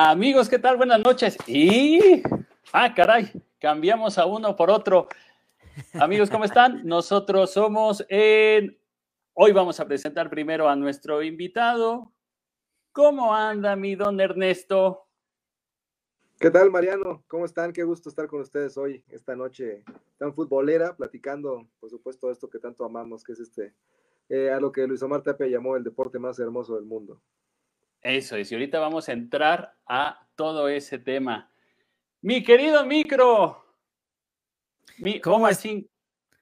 Amigos, ¿qué tal? Buenas noches. Y, ah, caray, cambiamos a uno por otro. Amigos, ¿cómo están? Nosotros somos en... Hoy vamos a presentar primero a nuestro invitado. ¿Cómo anda mi don Ernesto? ¿Qué tal, Mariano? ¿Cómo están? Qué gusto estar con ustedes hoy, esta noche tan futbolera, platicando, por supuesto, esto que tanto amamos, que es este, eh, a lo que Luis Omar Tapia llamó el deporte más hermoso del mundo. Eso es, y ahorita vamos a entrar a todo ese tema. Mi querido micro. Mi, ¿Cómo, es,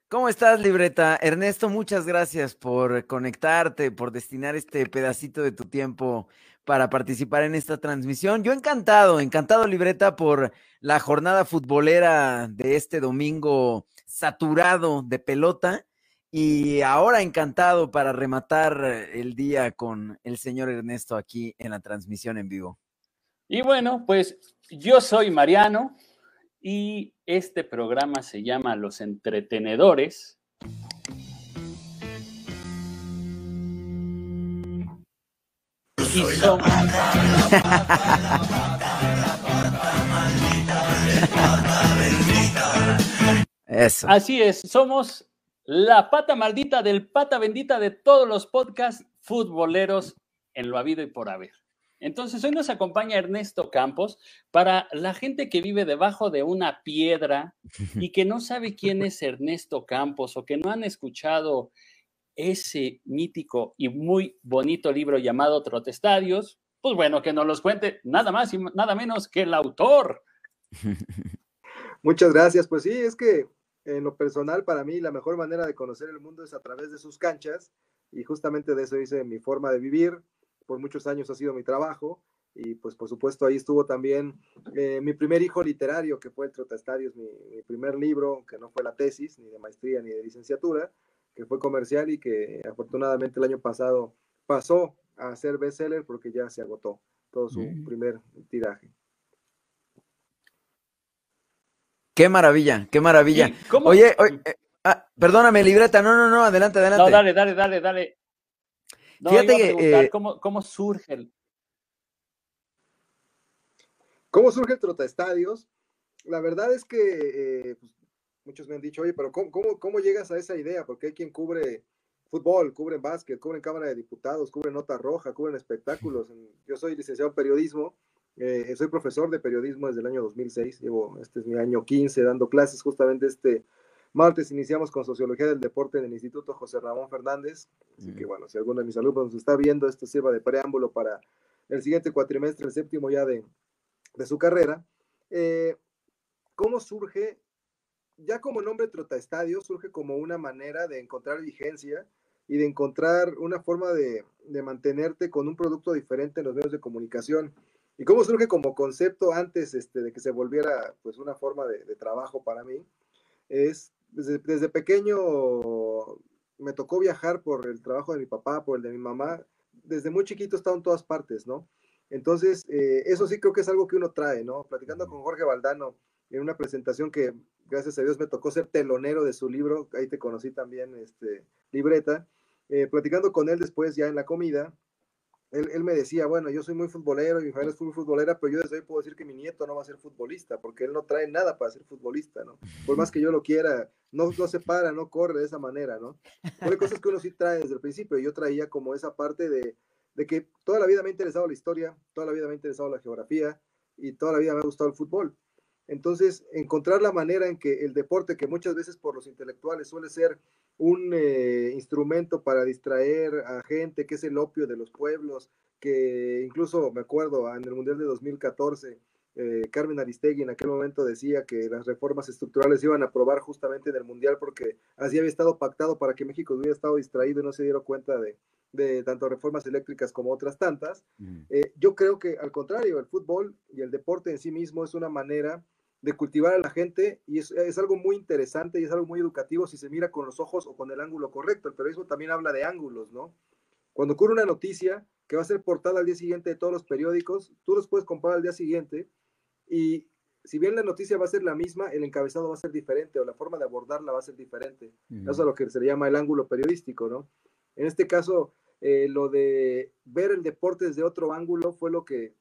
¿Cómo estás, libreta? Ernesto, muchas gracias por conectarte, por destinar este pedacito de tu tiempo para participar en esta transmisión. Yo encantado, encantado, libreta, por la jornada futbolera de este domingo saturado de pelota y ahora encantado para rematar el día con el señor Ernesto aquí en la transmisión en vivo. Y bueno, pues yo soy Mariano y este programa se llama Los Entretenedores. Y Eso. Así es, somos la pata maldita del pata bendita de todos los podcasts futboleros en lo habido y por haber. Entonces, hoy nos acompaña Ernesto Campos para la gente que vive debajo de una piedra y que no sabe quién es Ernesto Campos o que no han escuchado ese mítico y muy bonito libro llamado Trotestadios, pues bueno, que nos los cuente nada más y nada menos que el autor. Muchas gracias. Pues sí, es que en lo personal, para mí, la mejor manera de conocer el mundo es a través de sus canchas y justamente de eso hice mi forma de vivir. Por muchos años ha sido mi trabajo y pues por supuesto ahí estuvo también eh, mi primer hijo literario, que fue el Trotastadios, mi, mi primer libro, que no fue la tesis, ni de maestría ni de licenciatura, que fue comercial y que afortunadamente el año pasado pasó a ser bestseller porque ya se agotó todo su primer tiraje. Qué maravilla, qué maravilla. Oye, eh, ah, perdóname, libreta, no, no, no, adelante, adelante. No, dale, dale, dale, dale. Fíjate que. Eh, ¿cómo, surge el. ¿Cómo surge el Trotaestadios? La verdad es que eh, pues, muchos me han dicho, oye, pero ¿cómo, cómo, llegas a esa idea? Porque hay quien cubre fútbol, cubre básquet, cubre Cámara de Diputados, cubre Nota Roja, cubren espectáculos. Yo soy licenciado en periodismo eh, soy profesor de periodismo desde el año 2006, llevo, este es mi año 15 dando clases, justamente este martes iniciamos con Sociología del Deporte en el Instituto José Ramón Fernández, así que bueno, si alguno de mis alumnos nos está viendo, esto sirva de preámbulo para el siguiente cuatrimestre, el séptimo ya de, de su carrera. Eh, ¿Cómo surge? Ya como nombre Trota Estadio, surge como una manera de encontrar vigencia y de encontrar una forma de, de mantenerte con un producto diferente en los medios de comunicación. ¿Y cómo surge como concepto antes este, de que se volviera pues una forma de, trabajo para mí? Es desde, pequeño me tocó viajar por el trabajo de mi papá, por el de mi mamá. Desde muy chiquito he estado en todas partes, ¿no? Entonces, eh, eso sí creo que es algo que uno trae, ¿no? Platicando con Jorge Valdano en una presentación que, gracias a Dios, me tocó ser telonero de su libro, ahí te conocí también, este, libreta, eh, platicando con él después ya en la comida, él, me decía, bueno, yo soy muy futbolero y mi familia es muy futbolera, pero yo desde hoy puedo decir que mi nieto no va a ser futbolista, porque él no trae nada para ser futbolista, ¿no? Por más que yo lo quiera, no, no se para, no corre de esa manera, ¿no? hay cosas que uno sí trae desde el principio. Yo traía como esa parte de, de que toda la vida me ha interesado la historia, toda la vida me ha interesado la geografía y toda la vida me ha gustado el fútbol. Entonces, encontrar la manera en que el deporte, que muchas veces por los intelectuales suele ser un eh, instrumento para distraer a gente, que es el opio de los pueblos, que incluso me acuerdo en el Mundial de 2014, eh, Carmen Aristegui en aquel momento decía que las reformas estructurales iban a aprobar justamente en el Mundial porque así había estado pactado para que México hubiera estado distraído y no se diera cuenta de, de tanto reformas eléctricas como otras tantas. Eh, yo creo que al contrario, el fútbol y el deporte en sí mismo es una manera de cultivar a la gente y es, algo muy interesante y es algo muy educativo si se mira con los ojos o con el ángulo correcto. El periodismo también habla de ángulos, ¿no? Cuando ocurre una noticia que va a ser portada al día siguiente de todos los periódicos, tú los puedes comparar al día siguiente y si bien la noticia va a ser la misma, el encabezado va a ser diferente o la forma de abordarla va a ser diferente. Eso es lo que se le llama el ángulo periodístico, ¿no? En este caso, eh, lo de ver el deporte desde otro ángulo fue lo que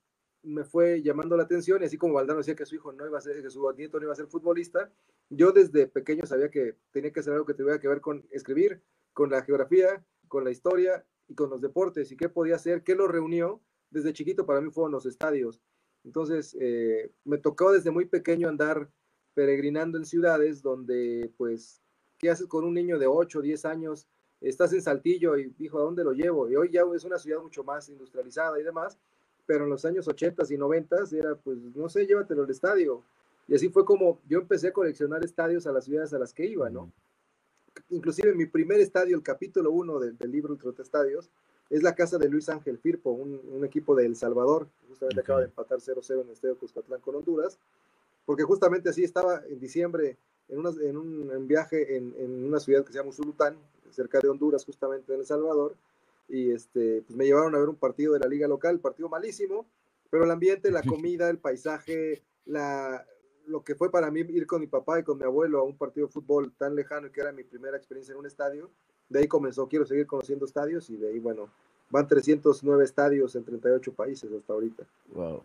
me fue llamando la atención, y así como Valdano decía que su hijo no iba a ser, que su nieto no iba a ser futbolista, yo desde pequeño sabía que tenía que hacer algo que tuviera que ver con escribir, con la geografía, con la historia y con los deportes, y qué podía hacer, qué lo reunió. Desde chiquito para mí fueron los estadios. Entonces, eh, me tocó desde muy pequeño andar peregrinando en ciudades donde, pues, ¿qué haces con un niño de 8 o 10 años? Estás en Saltillo y dijo, ¿a dónde lo llevo? Y hoy ya es una ciudad mucho más industrializada y demás, pero en los años 80 y 90 era, pues, no sé, llévatelo al estadio. Y así fue como yo empecé a coleccionar estadios a las ciudades a las que iba, ¿no? Inclusive mi primer estadio, el capítulo 1 del, libro Ultra Estadios, es la casa de Luis Ángel Firpo, un, equipo de El Salvador, justamente acaba de empatar 0-0 en el estadio Cuscatlán con Honduras, porque justamente así estaba en diciembre en, en un viaje en, en, una ciudad que se llama Usulután, cerca de Honduras, justamente en El Salvador, y este, pues me llevaron a ver un partido de la liga local, partido malísimo, pero el ambiente, la comida, el paisaje, la, lo que fue para mí ir con mi papá y con mi abuelo a un partido de fútbol tan lejano que era mi primera experiencia en un estadio, de ahí comenzó, quiero seguir conociendo estadios y de ahí, bueno, van 309 estadios en 38 países hasta ahorita. Wow.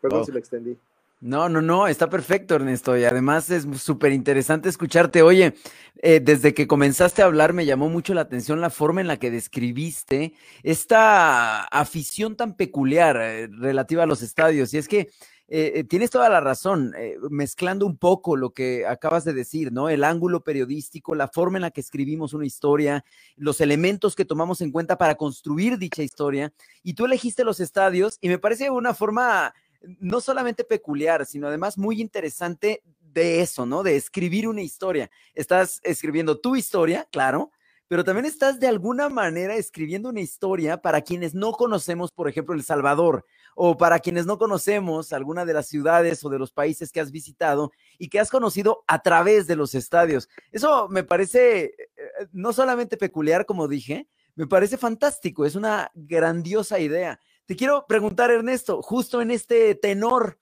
Perdón si me extendí. No, no, no, está perfecto, Ernesto. Y además es súper interesante escucharte. Oye, eh, desde que comenzaste a hablar me llamó mucho la atención la forma en la que describiste esta afición tan peculiar eh, relativa a los estadios. Y es que eh, tienes toda la razón, mezclando un poco lo que acabas de decir, ¿no? El ángulo periodístico, la forma en la que escribimos una historia, los elementos que tomamos en cuenta para construir dicha historia. Y tú elegiste los estadios y me parece una forma no solamente peculiar, sino además muy interesante de eso, ¿no? De escribir una historia. Estás escribiendo tu historia, claro, pero también estás de alguna manera escribiendo una historia para quienes no conocemos, por ejemplo, El Salvador, o para quienes no conocemos alguna de las ciudades o de los países que has visitado y que has conocido a través de los estadios. Eso me parece eh, eh, no solamente peculiar, como dije, me parece fantástico, es una grandiosa idea. Te quiero preguntar, Ernesto, justo en este tenor,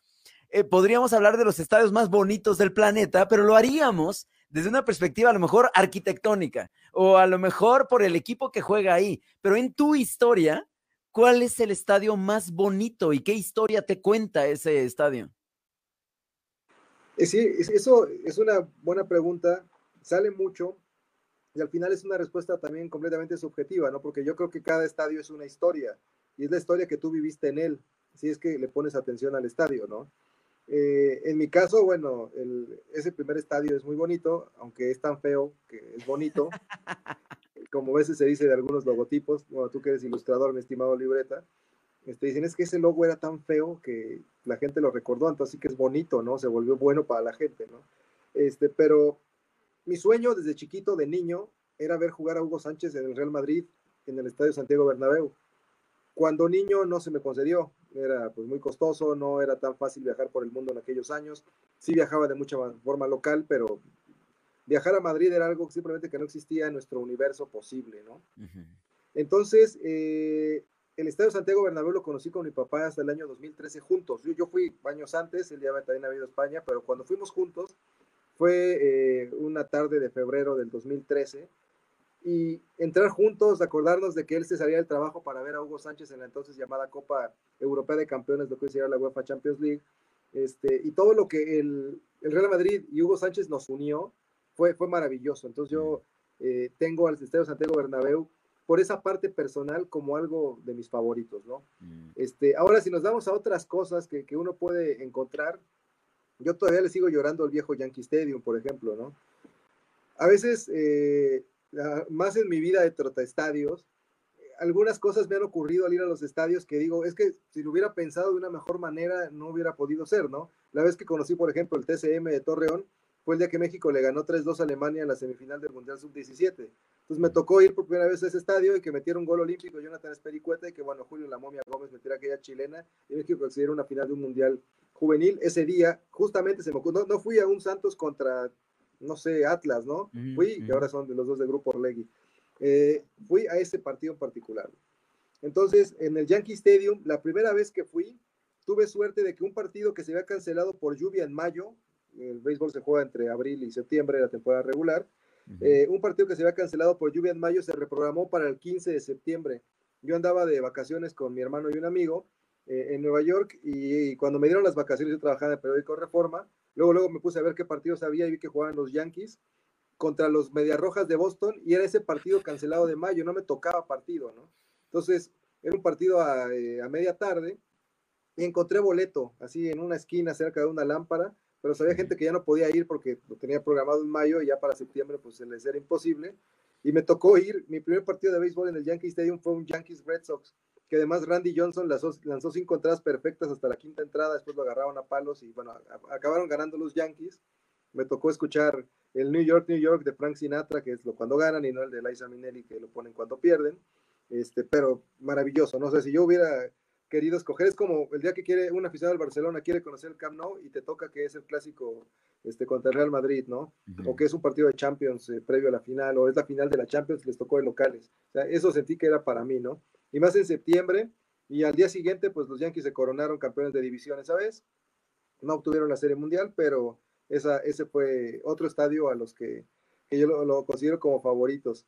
eh, podríamos hablar de los estadios más bonitos del planeta, pero lo haríamos desde una perspectiva a lo mejor arquitectónica o a lo mejor por el equipo que juega ahí. Pero en tu historia, ¿cuál es el estadio más bonito y qué historia te cuenta ese estadio? Eh, sí, eso es una buena pregunta. Sale mucho y al final es una respuesta también completamente subjetiva, ¿no? Porque yo creo que cada estadio es una historia y es la historia que tú viviste en él, si es que le pones atención al estadio, ¿no? Eh, en mi caso, bueno, ese primer estadio es muy bonito, aunque es tan feo que es bonito, como a veces se dice de algunos logotipos, bueno, tú que eres ilustrador, mi estimado libreta, este, dicen es que ese logo era tan feo que la gente lo recordó, entonces sí que es bonito, ¿no? Se volvió bueno para la gente, ¿no? Este, pero mi sueño desde chiquito, de niño, era ver jugar a Hugo Sánchez en el Real Madrid, en el Estadio Santiago Bernabéu. Cuando niño no se me concedió, era pues muy costoso, no era tan fácil viajar por el mundo en aquellos años. Sí viajaba de mucha forma local, pero viajar a Madrid era algo simplemente que no existía en nuestro universo posible, ¿no? Entonces, eh, el Estadio Santiago Bernabéu lo conocí con mi papá hasta el año 2013 juntos. Yo, yo fui años antes, él ya también había ido a España, pero cuando fuimos juntos fue eh, una tarde de febrero del 2013 y entrar juntos, acordarnos de que él se salía del trabajo para ver a Hugo Sánchez en la entonces llamada Copa Europea de Campeones, lo que hoy la UEFA Champions League, este, y todo lo que el, el, Real Madrid y Hugo Sánchez nos unió fue, fue maravilloso. Entonces yo eh, tengo al Estadio Santiago Bernabéu por esa parte personal como algo de mis favoritos, ¿no? Mm. Este, ahora, si nos damos a otras cosas que, que uno puede encontrar, yo todavía le sigo llorando al viejo Yankee Stadium, por ejemplo, ¿no? A veces eh, más en mi vida de trota-estadios, algunas cosas me han ocurrido al ir a los estadios que digo, es que si lo hubiera pensado de una mejor manera, no hubiera podido ser, ¿no? La vez que conocí, por ejemplo, el TCM de Torreón, fue el día que México le ganó 3-2 a Alemania en la semifinal del Mundial Sub-17. Entonces me tocó ir por primera vez a ese estadio y que metiera un gol olímpico Jonathan Espericueta y que, bueno, Julio La Momia Gómez metiera aquella chilena y México consiguiera una final de un Mundial juvenil. Ese día, justamente se me ocurrió, no fui a un Santos contra no sé, Atlas, ¿no? fui, que ahora son de los dos de Grupo Orlegui. Eh, fui a ese partido en particular. Entonces, en el Yankee Stadium, la primera vez que fui, tuve suerte de que un partido que se había cancelado por lluvia en mayo, el béisbol se juega entre abril y septiembre, la temporada regular, eh, un partido que se había cancelado por lluvia en mayo se reprogramó para el 15 de septiembre. Yo andaba de vacaciones con mi hermano y un amigo eh, en Nueva York y, cuando me dieron las vacaciones yo trabajaba en el periódico Reforma, luego, luego me puse a ver qué partidos había y vi que jugaban los Yankees contra los Medias Rojas de Boston y era ese partido cancelado de mayo, no me tocaba partido, ¿no? Entonces, era un partido a, eh, a media tarde y encontré boleto, así en una esquina cerca de una lámpara, pero sabía gente que ya no podía ir porque lo tenía programado en mayo y ya para septiembre pues se les era imposible. Y me tocó ir, mi primer partido de béisbol en el Yankee Stadium fue un Yankees Red Sox, que además Randy Johnson lanzó, lanzó cinco entradas perfectas hasta la quinta entrada, después lo agarraron a palos y bueno, acabaron ganando los Yankees. Me tocó escuchar el New York, New York de Frank Sinatra, que es lo cuando ganan, y no el de Liza Minnelli, que lo ponen cuando pierden. Este, pero maravilloso, no sé, si yo hubiera querido escoger. Es como el día que quiere un aficionado del Barcelona quiere conocer el Camp Nou y te toca que es el clásico este, contra el Real Madrid, ¿no? O que es un partido de Champions eh, previo a la final, o es la final de la Champions, les tocó de locales. O sea, eso sentí que era para mí, ¿no? Y más en septiembre, y al día siguiente, pues los Yankees se coronaron campeones de división esa vez. No obtuvieron la Serie Mundial, pero esa, ese fue otro estadio a los que, que yo lo, lo, considero como favoritos.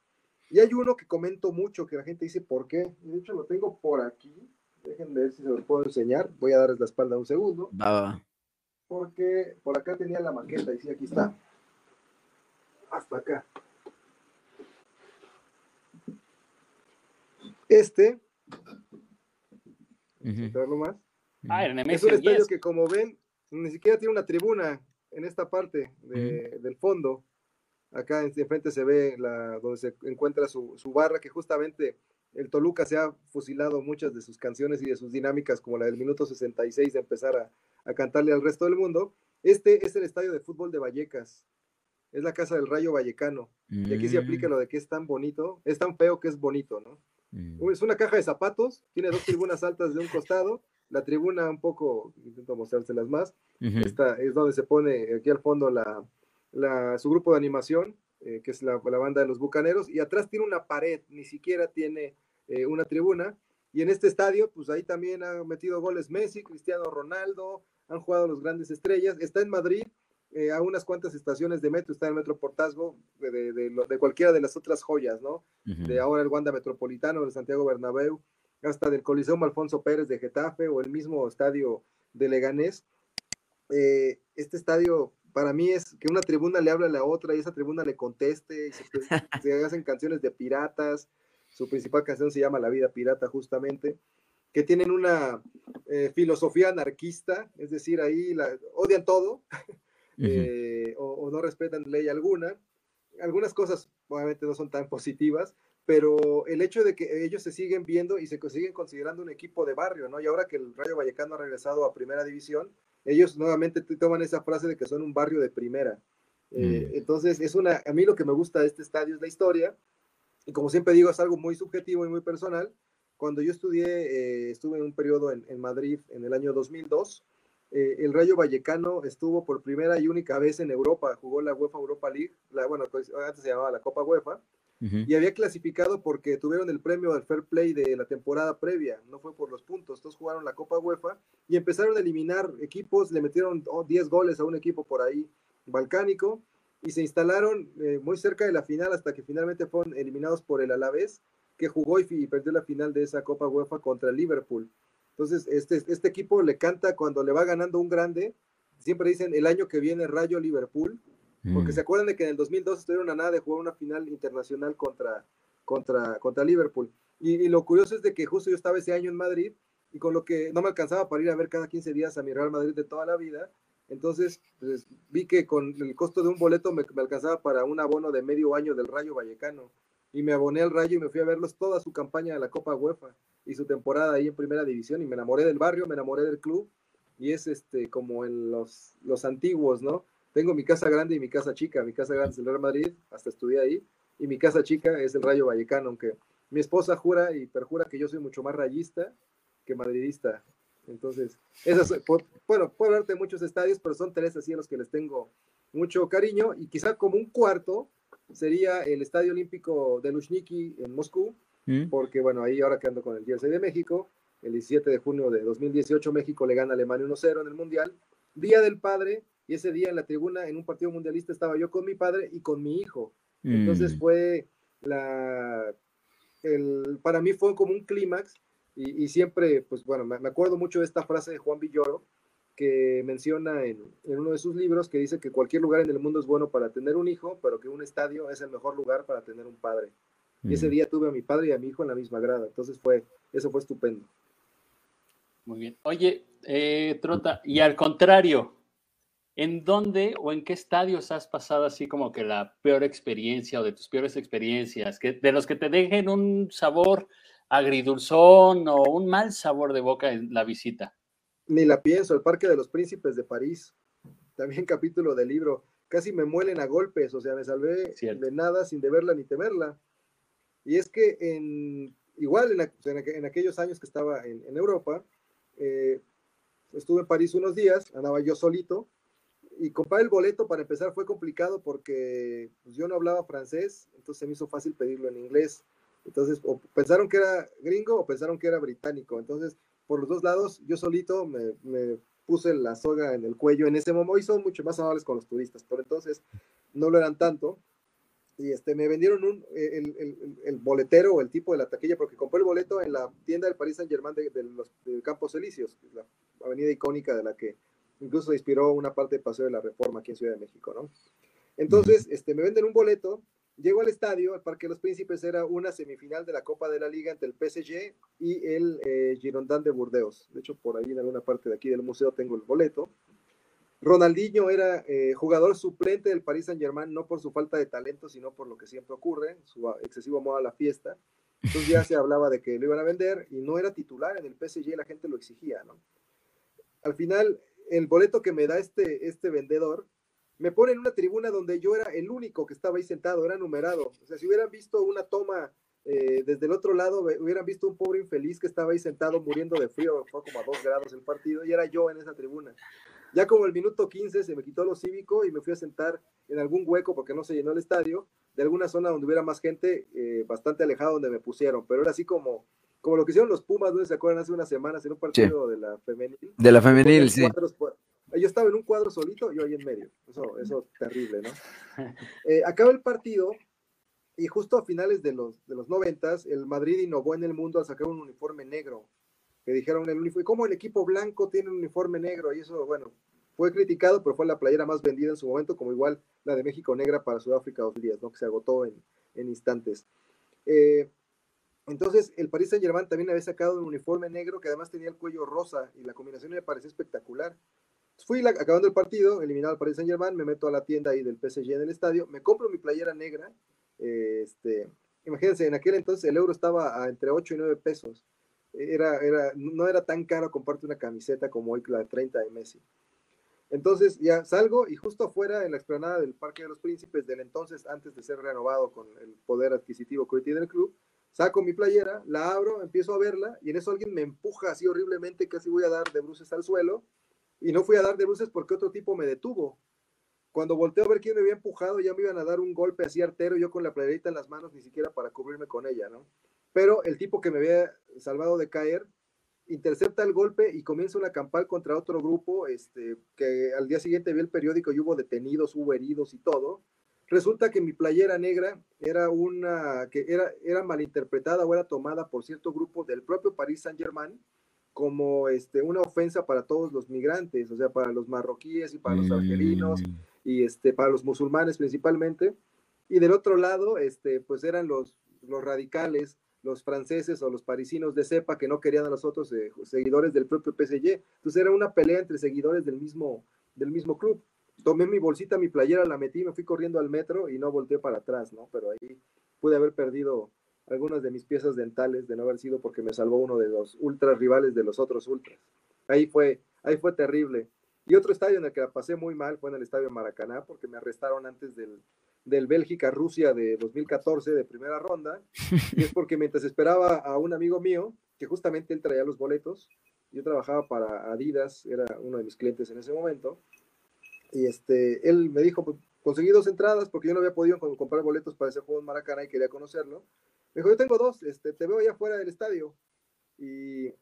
Y hay uno que comento mucho, que la gente dice, ¿por qué? De hecho, lo tengo por aquí. Déjenme ver si se los puedo enseñar. Voy a darles la espalda un segundo. Porque por acá tenía la maqueta y sí, aquí está. Hasta acá. Este. Uh más. Ah, es un estadio que, como ven, ni siquiera tiene una tribuna en esta parte del fondo. Acá enfrente se ve la, donde se encuentra su, su barra, que justamente el Toluca se ha fusilado muchas de sus canciones y de sus dinámicas, como la del minuto 66 de empezar a, cantarle al resto del mundo. Este es el estadio de fútbol de Vallecas. Es la casa del Rayo Vallecano. Y aquí se aplica lo de que es tan bonito, es tan feo que es bonito, ¿no? Mm. Es una caja de zapatos, tiene dos tribunas altas de un costado, la tribuna un poco, intento mostrárselas más, Esta es donde se pone aquí al fondo la, su grupo de animación, eh, que es la, la, banda de los Bucaneros, y atrás tiene una pared, ni siquiera tiene eh, una tribuna. Y en este estadio, pues ahí también ha metido goles Messi, Cristiano Ronaldo, han jugado los grandes estrellas. Está en Madrid, eh, a unas cuantas estaciones de metro, está el Metro Portazgo, de, de, cualquiera de las otras joyas, ¿no? De ahora el Wanda Metropolitano, del Santiago Bernabéu, hasta del Coliseo Alfonso Pérez de Getafe o el mismo estadio de Leganés. Eh, este estadio para mí es que una tribuna le habla a la otra y esa tribuna le conteste, y se, se hacen canciones de piratas, su principal canción se llama La vida pirata justamente, que tienen una eh, filosofía anarquista, es decir, ahí la, odian todo eh, o, no respetan ley alguna. Algunas cosas obviamente no son tan positivas, pero el hecho de que ellos se siguen viendo y se siguen considerando un equipo de barrio, ¿no? Y ahora que el Rayo Vallecano ha regresado a primera división, ellos nuevamente toman esa frase de que son un barrio de primera. Eh, mm. Entonces, es una, a mí lo que me gusta de este estadio es la historia, y como siempre digo, es algo muy subjetivo y muy personal. Cuando yo estudié, eh, estuve en un periodo en, Madrid en el año 2002, eh, el Rayo Vallecano estuvo por primera y única vez en Europa, jugó la UEFA Europa League, la, bueno, pues, antes se llamaba la Copa UEFA, y había clasificado porque tuvieron el premio del Fair Play de la temporada previa, no fue por los puntos, entonces jugaron la Copa UEFA y empezaron a eliminar equipos, le metieron 10 goles a un equipo por ahí balcánico, y se instalaron eh, muy cerca de la final hasta que finalmente fueron eliminados por el Alavés, que jugó y, perdió la final de esa Copa UEFA contra el Liverpool. Entonces, este, este equipo le canta cuando le va ganando un grande, siempre dicen el año que viene Rayo Liverpool, porque mm. se acuerdan de que en el 2002 estuvieron a nada de jugar una final internacional contra, contra, contra Liverpool. Y, y, lo curioso es de que justo yo estaba ese año en Madrid y con lo que no me alcanzaba para ir a ver cada 15 días a mi Real Madrid de toda la vida, entonces, pues, vi que con el costo de un boleto me, alcanzaba para un abono de medio año del Rayo Vallecano. Y me aboné al Rayo y me fui a verlos toda su campaña de la Copa UEFA y su temporada ahí en Primera División. Y me enamoré del barrio, me enamoré del club. Y es este como en los, los antiguos, ¿no? Tengo mi casa grande y mi casa chica. Mi casa grande es el Real Madrid, hasta estudié ahí. Y mi casa chica es el Rayo Vallecano, aunque mi esposa jura y perjura que yo soy mucho más rayista que madridista. Entonces, esas, bueno, puedo hablarte de muchos estadios, pero son tres así a los que les tengo mucho cariño. Y quizá como un cuarto sería el Estadio Olímpico de Lushniki en Moscú, mm. porque bueno, ahí ahora que ando con el jersey de México, el 17 de junio de 2018 México le gana a Alemania 1-0 en el Mundial, Día del Padre, y ese día en la tribuna, en un partido mundialista, estaba yo con mi padre y con mi hijo. Entonces mm. fue la, el, para mí fue como un clímax Y, siempre, pues bueno, me, acuerdo mucho de esta frase de Juan Villoro, que menciona en, uno de sus libros, que dice que cualquier lugar en el mundo es bueno para tener un hijo, pero que un estadio es el mejor lugar para tener un padre. Y ese día tuve a mi padre y a mi hijo en la misma grada, entonces fue, eso fue estupendo. Muy bien. Oye, eh, Trota, y al contrario, ¿en dónde o en qué estadios has pasado así como que la peor experiencia o de tus peores experiencias, que, de los que te dejen un sabor agridulzón o un mal sabor de boca en la visita? Ni la pienso, el Parque de los Príncipes de París, también capítulo del libro, casi me muelen a golpes, o sea, me salvé de nada sin deberla ni temerla. Y es que en, igual en, aquellos años que estaba en, Europa, eh, estuve en París unos días, andaba yo solito, y comprar el boleto para empezar fue complicado porque pues, yo no hablaba francés, entonces se me hizo fácil pedirlo en inglés. Entonces, o pensaron que era gringo o pensaron que era británico. Entonces, por los dos lados, yo solito me, puse la soga en el cuello en ese momento y son mucho más amables con los turistas, pero entonces no lo eran tanto. Y este, me vendieron un, el, el, el, boletero o el tipo de la taquilla, porque compré el boleto en la tienda del Paris Saint Germain de, los, Campos Elíseos, la avenida icónica de la que incluso inspiró una parte del Paseo de la Reforma aquí en Ciudad de México, ¿no? Entonces, este, me venden un boleto, llego al estadio, al Parque los Príncipes, era una semifinal de la Copa de la Liga entre el PSG y el eh, Girondin de Burdeos. De hecho, por ahí en alguna parte de aquí del museo tengo el boleto. Ronaldinho era eh, jugador suplente del Paris Saint Germain, no por su falta de talento, sino por lo que siempre ocurre, su excesivo amor a la fiesta. Entonces ya se hablaba de que lo iban a vender y no era titular en el PSG, la gente lo exigía. Al final, el boleto que me da este, este vendedor me pone en una tribuna donde yo era el único que estaba ahí sentado, era numerado. O sea, si hubieran visto una toma eh, desde el otro lado, hubieran visto un pobre infeliz que estaba ahí sentado muriendo de frío, fue como a dos grados el partido, y era yo en esa tribuna. Ya como el minuto 15 se me quitó lo cívico y me fui a sentar en algún hueco porque no se llenó el estadio, de alguna zona donde hubiera más gente, eh, bastante alejado donde me pusieron, pero era así como como lo que hicieron los Pumas, ¿no? ¿Se acuerdan? Hace unas semanas en un partido de la femenil. De la femenil, sí. Yo estaba en un cuadro solito, yo ahí en medio. Eso, eso terrible, ¿no? Eh, acaba el partido y justo a finales de los, de los noventas, el Madrid innovó en el mundo al sacar un uniforme negro. Que dijeron el uniforme, ¿cómo el equipo blanco tiene un uniforme negro? Y eso, bueno, fue criticado, pero fue la playera más vendida en su momento, como igual la de México negra para Sudáfrica dos días, ¿no? Que se agotó en, en instantes. Eh, entonces, el Paris Saint Germain también había sacado un uniforme negro que además tenía el cuello rosa y la combinación me pareció espectacular. Fui acabando el partido, eliminado al Paris Saint Germain, me meto a la tienda ahí del PSG en el estadio, me compro mi playera negra. este, imagínense, en aquel entonces el euro estaba entre 8 y 9 pesos. Era, era, no era tan caro comprarte una camiseta como hoy la 30 de Messi. Entonces ya salgo y justo afuera en la explanada del Parque de los Príncipes del entonces, antes de ser renovado con el poder adquisitivo que hoy tiene el club, saco mi playera, la abro, empiezo a verla y en eso alguien me empuja así horriblemente, casi voy a dar de bruces al suelo y no fui a dar de bruces porque otro tipo me detuvo. Cuando volteo a ver quién me había empujado, ya me iban a dar un golpe así artero, yo con la playerita en las manos, ni siquiera para cubrirme con ella, ¿no? Pero el tipo que me había salvado de caer, intercepta el golpe y comienza una campal contra otro grupo, este, que al día siguiente vi el periódico y hubo detenidos, hubo heridos y todo. Resulta que mi playera negra era una que era, era malinterpretada o era tomada por cierto grupo del propio Paris Saint-Germain como este, una ofensa para todos los migrantes, o sea, para los marroquíes y para los argelinos mm. y este, para los musulmanes principalmente. Y del otro lado, este, pues eran los, los radicales, los franceses o los parisinos de cepa que no querían a los otros eh, seguidores del propio PSG. Entonces era una pelea entre seguidores del mismo, del mismo club tomé mi bolsita, mi playera, la metí, me fui corriendo al metro y no volteé para atrás, ¿no? Pero ahí pude haber perdido algunas de mis piezas dentales de no haber sido porque me salvó uno de los ultras rivales de los otros ultras. Ahí fue, ahí fue terrible. Y otro estadio en el que la pasé muy mal fue en el estadio Maracaná porque me arrestaron antes del, del Bélgica-Rusia de 2014 de primera ronda. Y es porque mientras esperaba a un amigo mío, que justamente él traía los boletos, yo trabajaba para Adidas, era uno de mis clientes en ese momento, y este, él me dijo, pues, conseguí dos entradas porque yo no había podido comprar boletos para ese juego en Maracaná y quería conocerlo. Me dijo, yo tengo dos, este, te veo allá afuera del estadio. Y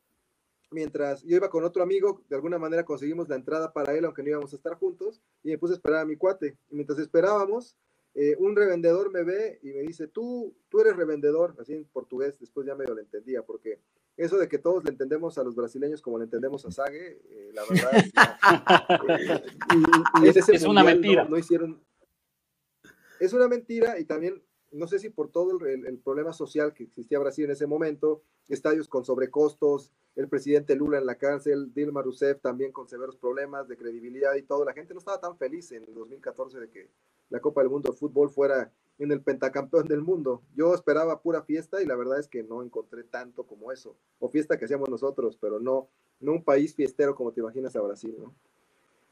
mientras yo iba con otro amigo, de alguna manera conseguimos la entrada para él, aunque no íbamos a estar juntos, y me puse a esperar a mi cuate. Y mientras esperábamos, eh, un revendedor me ve y me dice, tú, tú eres revendedor, así en portugués, después ya medio lo entendía, porque eso de que todos le entendemos a los brasileños como le entendemos a Sage, eh, la verdad es, una mentira. No, hicieron. Es una mentira y también, no sé si por todo el, problema social que existía Brasil en ese momento, estadios con sobrecostos, el presidente Lula en la cárcel, Dilma Rousseff también con severos problemas de credibilidad y todo, la gente no estaba tan feliz en el 2014 de que la Copa del Mundo de Fútbol fuera en el pentacampeón del mundo. Yo esperaba pura fiesta y la verdad es que no encontré tanto como eso, o fiesta que hacíamos nosotros, pero no, no un país fiestero como te imaginas a Brasil, ¿no?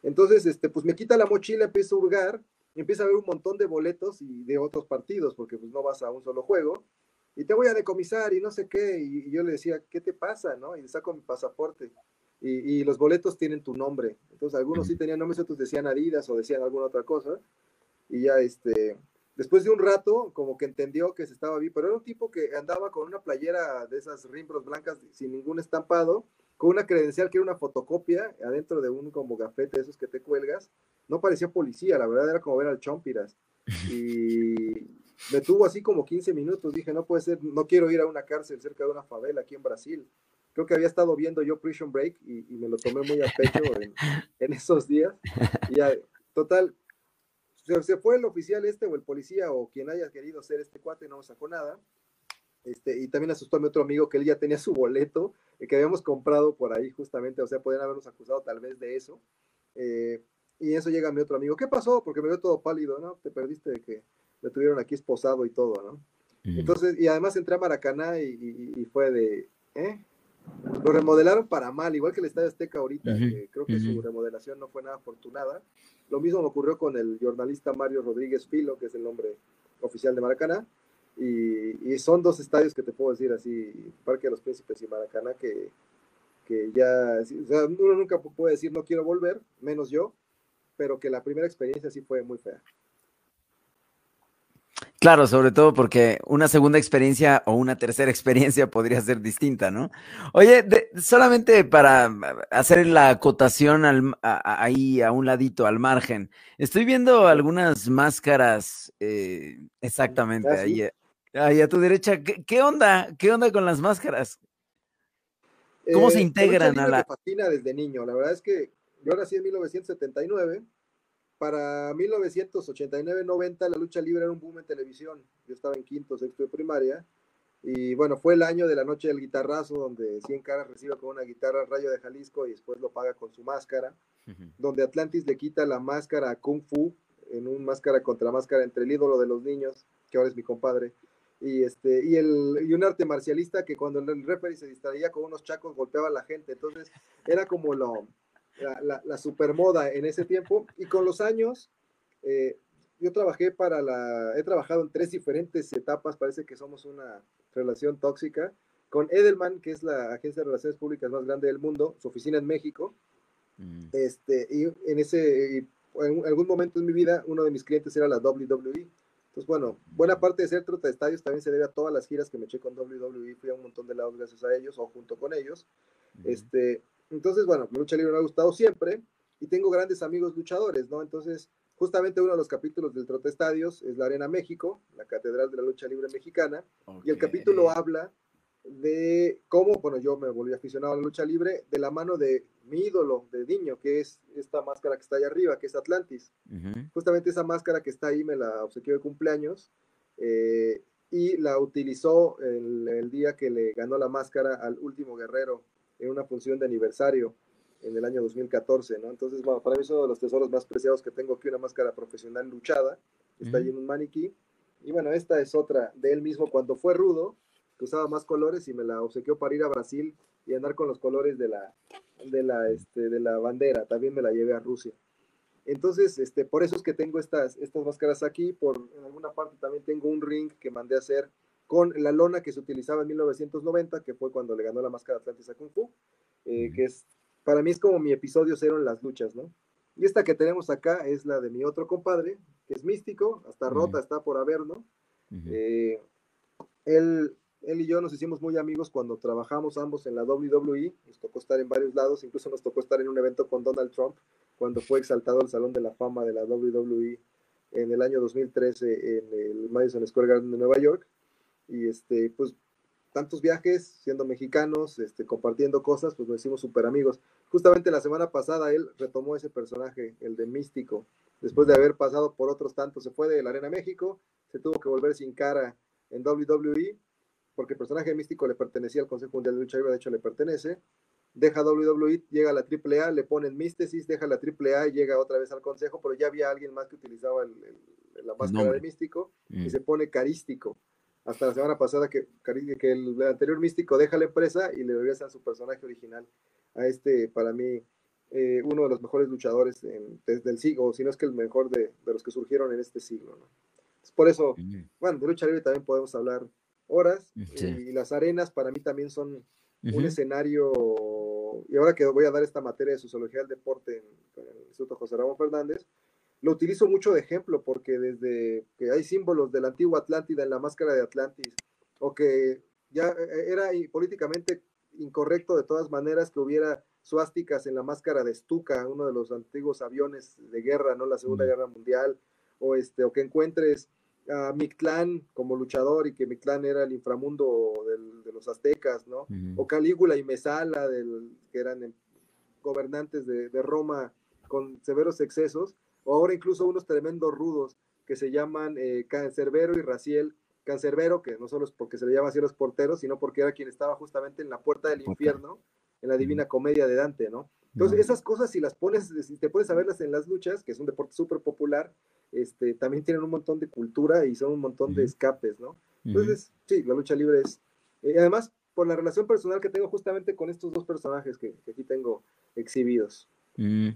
Entonces, este, pues me quita la mochila, empiezo a hurgar, empieza a ver un montón de boletos y de otros partidos, porque pues no vas a un solo juego, y te voy a decomisar y no sé qué, y, yo le decía, ¿qué te pasa, no? Y le saco mi pasaporte, y, y, los boletos tienen tu nombre, entonces algunos sí tenían nombres, otros decían Adidas o decían alguna otra cosa, y ya este, Después de un rato, como que entendió que se estaba bien, pero era un tipo que andaba con una playera de esas rimbros blancas sin ningún estampado, con una credencial que era una fotocopia adentro de un como gafete de esos que te cuelgas. No parecía policía, la verdad era como ver al Chompiras. Y me tuvo así como 15 minutos. Dije, no puede ser, no quiero ir a una cárcel cerca de una favela aquí en Brasil. Creo que había estado viendo yo Prison Break y, me lo tomé muy a pecho en, en esos días. Y ya, total, se, fue el oficial este o el policía o quien haya querido ser este cuate, no sacó nada. Este, y también asustó a mi otro amigo que él ya tenía su boleto, eh, que habíamos comprado por ahí justamente, o sea, podían habernos acusado tal vez de eso. Eh, y eso llega mi otro amigo, ¿qué pasó? Porque me veo todo pálido, ¿no? Te perdiste de que me tuvieron aquí esposado y todo, ¿no? Entonces, y además entré a Maracaná y, y, fue de, ¿eh? Lo remodelaron para mal, igual que el Estadio Azteca ahorita, creo que su remodelación no fue nada afortunada. Lo mismo ocurrió con el jornalista Mario Rodríguez Filo, que es el nombre oficial de Maracaná. Y, son dos estadios que te puedo decir así, Parque de los Príncipes y Maracaná, que, que ya, o sea, uno nunca puede decir no quiero volver, menos yo, pero que la primera experiencia sí fue muy fea. Claro, sobre todo porque una segunda experiencia o una tercera experiencia podría ser distinta, ¿no? Oye, solamente para hacer la acotación al, ahí a un ladito, al margen, estoy viendo algunas máscaras, eh, exactamente, ah, ahí, ahí, a tu derecha. ¿Qué, onda? ¿Qué onda con las máscaras? ¿Cómo se eh, integran a la... Me fascina desde niño, la verdad es que yo nací en 1979 para 1989-90 la lucha libre era un boom en televisión. Yo estaba en quinto, sexto de primaria. Y bueno, fue el año de la noche del guitarrazo, donde 100 caras recibe con una guitarra Rayo de Jalisco y después lo paga con su máscara. Donde Atlantis le quita la máscara a Kung Fu, en un máscara contra máscara entre el ídolo de los niños, que ahora es mi compadre, y, este, y, el, y un arte marcialista que cuando el referee se distraía con unos chacos golpeaba a la gente. Entonces era como lo, la, la, supermoda en ese tiempo. Y con los años, eh, yo trabajé para la, he trabajado en tres diferentes etapas, parece que somos una relación tóxica, con Edelman, que es la agencia de relaciones públicas más grande del mundo, su oficina en México. Mm. Este, y en ese, en algún momento en mi vida, uno de mis clientes era la WWE. Entonces, bueno, buena parte de ser trota de estadios también se debe a todas las giras que me eché con WWE. Fui a un montón de lados gracias a ellos o junto con ellos. Este, entonces, bueno, lucha libre me ha gustado siempre y tengo grandes amigos luchadores, ¿no? Entonces, justamente uno de los capítulos del Trote Estadios es la Arena México, la Catedral de la Lucha Libre Mexicana, y el capítulo habla de cómo, bueno, yo me volví aficionado a la lucha libre de la mano de mi ídolo de niño, que es esta máscara que está ahí arriba, que es Atlantis. Justamente esa máscara que está ahí me la obsequió de cumpleaños eh, y la utilizó el, el, día que le ganó la máscara al último guerrero en una función de aniversario en el año 2014, ¿no? Entonces, bueno, para mí es uno de los tesoros más preciados que tengo aquí, una máscara profesional luchada, está ahí en un maniquí. Y bueno, esta es otra de él mismo cuando fue rudo, que usaba más colores y me la obsequió para ir a Brasil y andar con los colores de la, de la, este, de la bandera. También me la llevé a Rusia. Entonces, este, por eso es que tengo estas, estas máscaras aquí. Por, en alguna parte también tengo un ring que mandé a hacer con la lona que se utilizaba en 1990, que fue cuando le ganó la máscara Atlantis a Kung Fu, eh, que es, para mí es como mi episodio cero en las luchas, ¿no? Y esta que tenemos acá es la de mi otro compadre, que es místico, hasta rota está por haber, ¿no? Eh, él, él y yo nos hicimos muy amigos cuando trabajamos ambos en la WWE, nos tocó estar en varios lados, incluso nos tocó estar en un evento con Donald Trump, cuando fue exaltado al Salón de la Fama de la WWE en el año 2013 en el Madison Square Garden de Nueva York. Y este, pues tantos viajes, siendo mexicanos, este, compartiendo cosas, pues nos hicimos súper amigos. Justamente la semana pasada él retomó ese personaje, el de Místico, después de haber pasado por otros tantos. Se fue de la Arena México, se tuvo que volver sin cara en WWE, porque el personaje místico le pertenecía al Consejo Mundial de Lucha Libre, de hecho le pertenece. Deja WWE, llega a la AAA, le ponen místesis, deja la AAA y llega otra vez al Consejo, pero ya había alguien más que utilizaba la máscara de místico y mm. se pone carístico hasta la semana pasada que, que el anterior místico deja la empresa y le regresa a su personaje original, a este, para mí, eh, uno de los mejores luchadores desde el siglo, si no es que el mejor de, los que surgieron en este siglo. ¿no? por eso, bueno, de lucha libre también podemos hablar horas, y las arenas para mí también son un escenario, y ahora que voy a dar esta materia de sociología del deporte en, el Instituto José Ramón Fernández, lo utilizo mucho de ejemplo porque desde que hay símbolos de la antigua Atlántida en la máscara de Atlantis, o que ya eh, eh, era políticamente incorrecto de todas maneras que hubiera suásticas en la máscara de Stuka, uno de los antiguos aviones de guerra, ¿no? La Segunda Guerra Mundial, o este, o que encuentres a Mictlán como luchador y que Mictlán era el inframundo de los aztecas, ¿no? O Calígula y Mesala, del, que eran gobernantes de, de Roma con severos excesos, o ahora incluso unos tremendos rudos que se llaman eh, Cancerbero y Raciel. Cancerbero, que no solo es porque se le llama así a los porteros, sino porque era quien estaba justamente en la puerta del infierno, en la Divina Comedia de Dante, ¿no? Entonces, esas cosas, si las pones, si te puedes saberlas en las luchas, que es un deporte súper popular, este, también tienen un montón de cultura y son un montón de escapes, ¿no? Entonces, sí, la lucha libre es. Eh, además, por la relación personal que tengo justamente con estos dos personajes que, aquí tengo exhibidos. Mm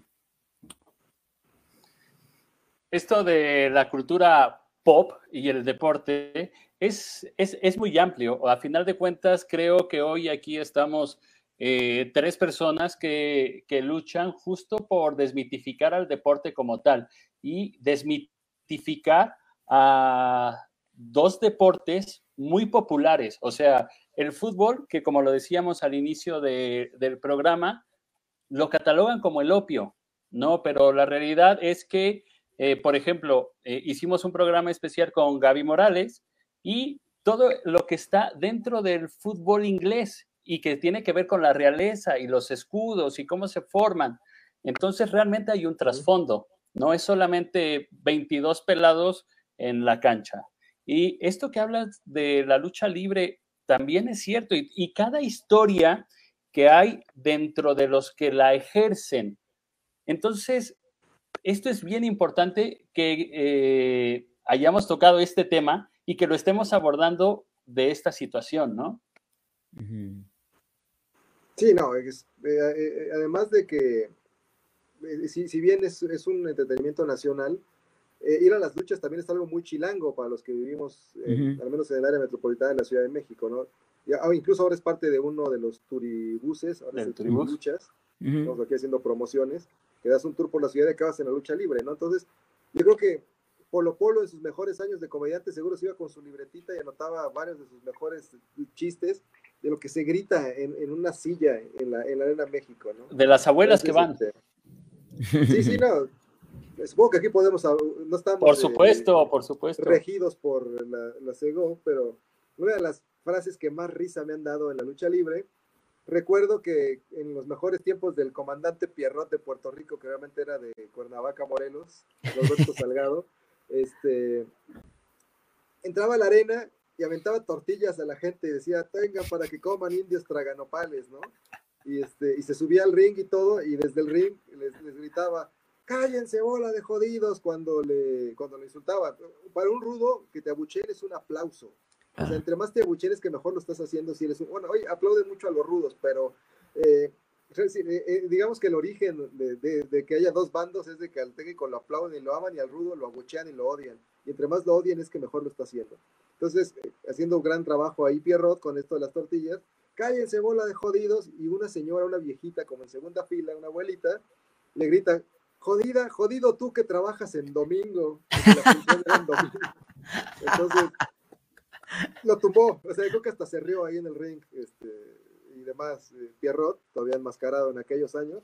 esto de la cultura pop y el deporte es, es, muy amplio. A final de cuentas, creo que hoy aquí estamos eh, tres personas que, que, luchan justo por desmitificar al deporte como tal y desmitificar a dos deportes muy populares. O sea, el fútbol, que como lo decíamos al inicio del programa, lo catalogan como el opio, ¿no? Pero la realidad es que eh, por ejemplo, eh, hicimos un programa especial con Gaby Morales y todo lo que está dentro del fútbol inglés y que tiene que ver con la realeza y los escudos y cómo se forman. Entonces realmente hay un trasfondo, no es solamente 22 pelados en la cancha. Y esto que hablas de la lucha libre también es cierto y, y cada historia que hay dentro de los que la ejercen. Entonces, esto es bien importante que eh, hayamos tocado este tema y que lo estemos abordando de esta situación, ¿no? Sí, no, eh, eh, además de que, si, bien es, un entretenimiento nacional, ir a las luchas también es algo muy chilango para los que vivimos, al menos en el área metropolitana de la Ciudad de México, ¿no? Ah, incluso ahora es parte de uno de los turibuses, ahora es el Turibuchas, estamos aquí haciendo promociones, que das un tour por la ciudad y acabas en la lucha libre, ¿no? Entonces, yo creo que Polo Polo en sus mejores años de comediante seguro se iba con su libretita y anotaba varios de sus mejores chistes de lo que se grita en, una silla en la, en la, Arena México, ¿no? De las abuelas que van. Este, sí, sí, no. Supongo que aquí podemos, no estamos... Por supuesto, por supuesto. Regidos por la, la CEGO, pero una de las frases que más risa me han dado en la lucha libre Recuerdo que en los mejores tiempos del comandante Pierrot de Puerto Rico, que realmente era de Cuernavaca, Morelos, Roberto Salgado, este, entraba a la arena y aventaba tortillas a la gente y decía, tenga para que coman indios traganopales, ¿no? Y, este, y se subía al ring y todo, y desde el ring les, les gritaba, cállense bola de jodidos cuando le, cuando le insultaba. Para un rudo que te abucheen es un aplauso. O sea, entre más te abuchenes, que mejor lo estás haciendo si eres un... Bueno, hoy aplauden mucho a los rudos, pero eh, digamos que el origen de, que haya dos bandos es de que al técnico lo aplauden y lo aman y al rudo lo abuchean y lo odian. Y entre más lo odian es que mejor lo está haciendo. Entonces, haciendo un gran trabajo ahí Pierrot con esto de las tortillas, cállense bola de jodidos y una señora, una viejita como en segunda fila, una abuelita, le grita, jodida, jodido tú que trabajas en domingo. Entonces, lo tumbó. O sea, creo que hasta se rió ahí en el ring este, demás. Eh, Pierrot, todavía enmascarado en aquellos años.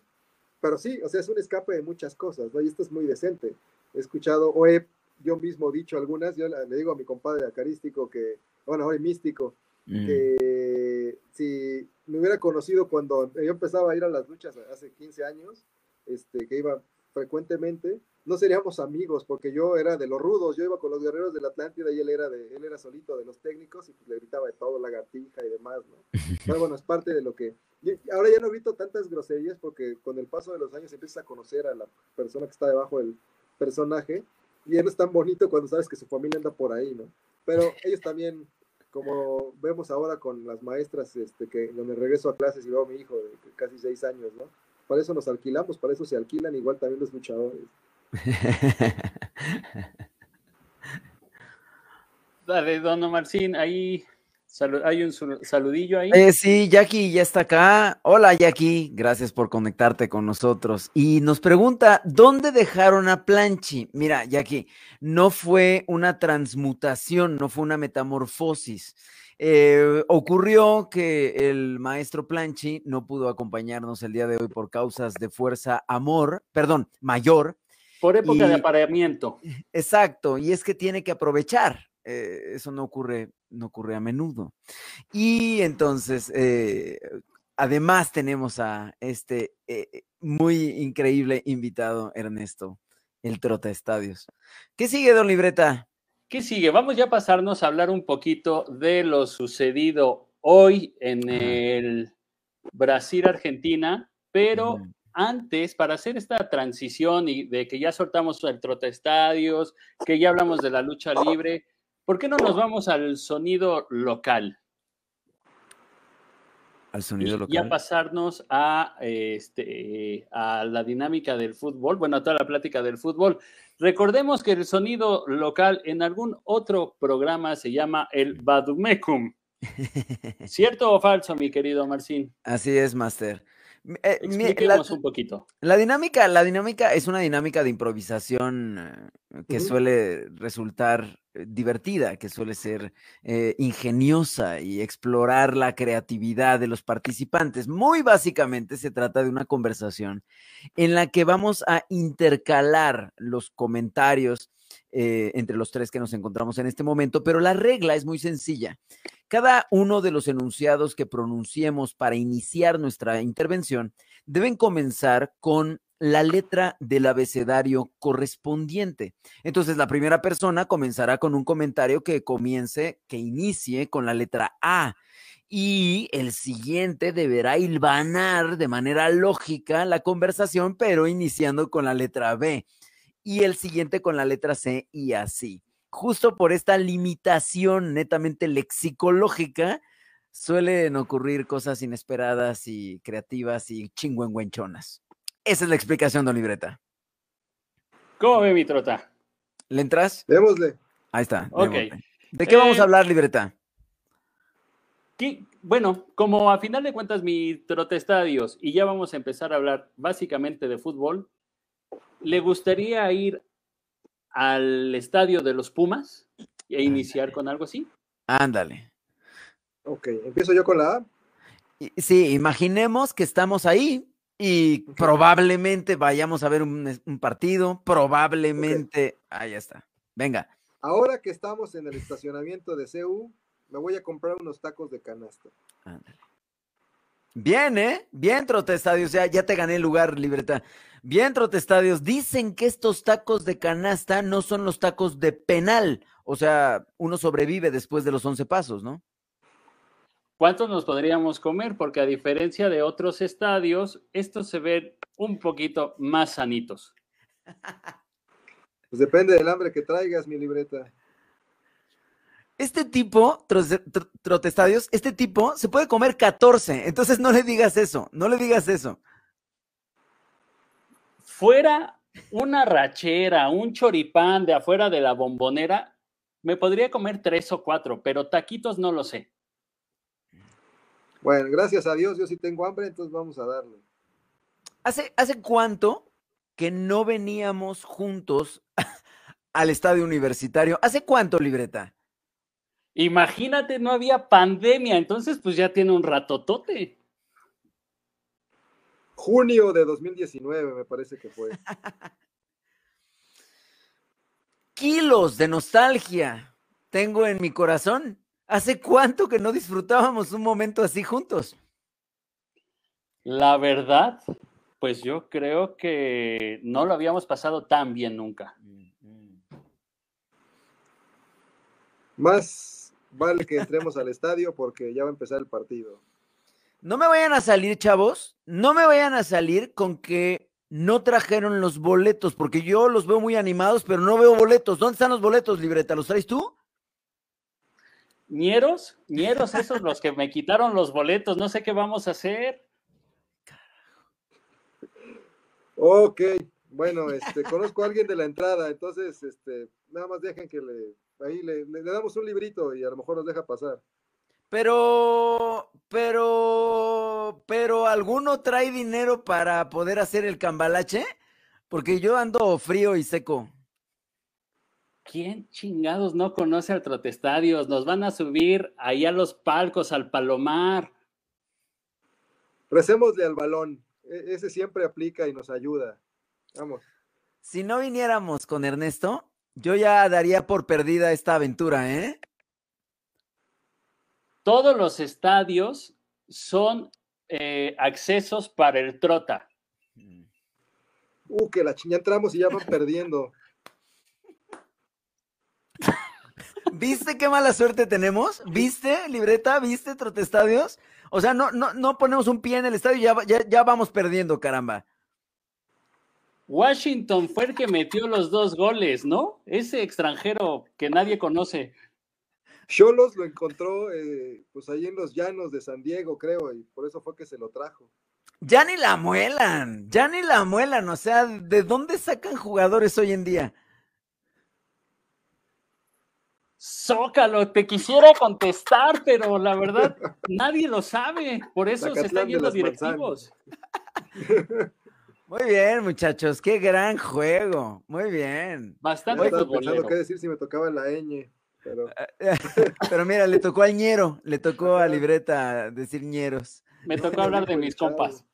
Pero sí, o sea, es un escape de muchas cosas, ¿no? Y esto es muy decente. He escuchado, o he yo mismo dicho algunas, yo le digo a mi compadre acarístico que, bueno, hoy místico, mm. que si me hubiera conocido cuando yo empezaba a ir a las luchas hace 15 años, este, que iba frecuentemente, no seríamos amigos, porque yo era de los rudos, yo iba con los guerreros de la Atlántida y él era de, él era solito de los técnicos y pues le gritaba de todo, lagartija y demás, ¿no? Pero bueno, es parte de lo que, ahora ya no evito tantas groserías porque con el paso de los años empiezas a conocer a la persona que está debajo del personaje y no es tan bonito cuando sabes que su familia anda por ahí, ¿no? Pero ellos también, como vemos ahora con las maestras, este, que donde regreso a clases y veo a mi hijo de casi seis años, ¿no? Para eso nos alquilamos, para eso se alquilan igual también los luchadores. Dale, don Marcín, ahí hay un saludillo ahí. Eh, sí, Jackie ya está acá. Hola, Jackie, gracias por conectarte con nosotros. Y nos pregunta, ¿dónde dejaron a Planchi? Mira, Jackie, no fue una transmutación, no fue una metamorfosis. Eh, ocurrió que el maestro Planchi no pudo acompañarnos el día de hoy por causas de fuerza amor, perdón, mayor. Por época de apareamiento. Exacto, y es que tiene que aprovechar. Eh, eso no ocurre, no ocurre a menudo. Y entonces, eh, además tenemos a este eh, muy increíble invitado, Ernesto, el Trota Estadios. ¿Qué sigue, don Libreta? ¿Qué sigue? Vamos ya a pasarnos a hablar un poquito de lo sucedido hoy en el Brasil-Argentina, pero antes, para hacer esta transición y de que ya soltamos el Trota Estadios, que ya hablamos de la lucha libre, ¿por qué no nos vamos al sonido local? Al sonido local. Y a pasarnos a, este, a la dinámica del fútbol, bueno, a toda la plática del fútbol. Recordemos que el sonido local en algún otro programa se llama el Badumecum. ¿Cierto o falso, mi querido Marcín? Así es, Master. Eh, Expliquemos un poquito. La dinámica, la dinámica es una dinámica de improvisación eh, que suele resultar eh, divertida, que suele ser ingeniosa y explorar la creatividad de los participantes. Muy básicamente se trata de una conversación en la que vamos a intercalar los comentarios entre los tres que nos encontramos en este momento, pero la regla es muy sencilla. Cada uno de los enunciados que pronunciemos para iniciar nuestra intervención deben comenzar con la letra del abecedario correspondiente. Entonces, la primera persona comenzará con un comentario que comience, que inicie con la letra A. Y el siguiente deberá hilvanar de manera lógica la conversación, pero iniciando con la letra B. Y el siguiente con la letra C y así justo por esta limitación netamente lexicológica, suelen ocurrir cosas inesperadas y creativas y chingüengüenchonas. Esa es la explicación, don Libreta. ¿Cómo ve mi trota? ¿Le entras? Démosle. Ahí está. Ok. ¿De qué vamos a eh, hablar, Libreta? bueno, como a final de cuentas mi trota estadios y ya vamos a empezar a hablar básicamente de fútbol, ¿le gustaría ir al estadio de los Pumas e iniciar con algo así. Ándale. Ok, empiezo yo con la A. Sí, imaginemos que estamos ahí y probablemente vayamos a ver un, partido, probablemente, ahí está. Venga. Ahora que estamos en el estacionamiento de CEU, me voy a comprar unos tacos de canasta. Ándale. Bien, ¿eh? Bien, Trote Estadios, ya, ya te gané el lugar, libreta. Bien, Estadios, dicen que estos tacos de canasta no son los tacos de penal, o sea, uno sobrevive después de los 11 pasos, ¿no? ¿Cuántos nos podríamos comer? Porque a diferencia de otros estadios, estos se ven un poquito más sanitos. Pues depende del hambre que traigas, mi libreta. Este tipo, Trotestadios, este tipo se puede comer 14, entonces no le digas eso, no le digas eso fuera una rachera, un choripán de afuera de la bombonera, me podría comer tres o cuatro, pero taquitos no lo sé. Bueno, gracias a Dios, yo sí tengo hambre, entonces vamos a darle. ¿Hace, hace cuánto que no veníamos juntos al estadio universitario? ¿Hace cuánto, libreta? Imagínate, no había pandemia, entonces pues ya tiene un ratotote junio de 2019, me parece que fue. Kilos de nostalgia tengo en mi corazón ¿Hace cuánto que no disfrutábamos un momento así juntos? La verdad, pues yo creo que no lo habíamos pasado tan bien nunca. Más vale que entremos al estadio porque ya va a empezar el partido. No me vayan a salir, chavos, no me vayan a salir con que no trajeron los boletos, porque yo los veo muy animados, pero no veo boletos. ¿Dónde están los boletos, libreta? ¿Los traes tú? Ñeros, ñeros, esos los que me quitaron los boletos, no sé qué vamos a hacer. Ok, bueno, este, conozco a alguien de la entrada, entonces, este, nada más dejen que le, ahí le, le, damos un librito y a lo mejor nos deja pasar. Pero, pero, pero, ¿alguno trae dinero para poder hacer el cambalache? Porque yo ando frío y seco. ¿Quién chingados no conoce al Trotestadios? Nos van a subir ahí a los palcos, al Palomar. Recémosle al balón. E, ese siempre aplica y nos ayuda. Vamos. Si no viniéramos con Ernesto, yo ya daría por perdida esta aventura, ¿eh? Todos los estadios son eh, accesos para el trota. Uh, que la chingada entramos y ya van perdiendo. ¿Viste qué mala suerte tenemos? ¿Viste, libreta? ¿Viste, Trotestadios? O sea, no, no, no ponemos un pie en el estadio y ya, ya, ya vamos perdiendo, caramba. Washington fue el que metió los dos goles, ¿no? Ese extranjero que nadie conoce. Cholos lo encontró eh, pues ahí en los llanos de San Diego, creo, y por eso fue que se lo trajo. Ya ni la muelan, ya ni la muelan, o sea, ¿de dónde sacan jugadores hoy en día? Zócalo, te quisiera contestar, pero la verdad nadie lo sabe, por eso se están yendo directivos. Muy bien, muchachos, qué gran juego. Muy bien. Bastante Estaba pensando qué decir si me tocaba la ñ, pero... pero mira, le tocó al ñero, le tocó a libreta decir ñeros. Me tocó hablar de mis compas.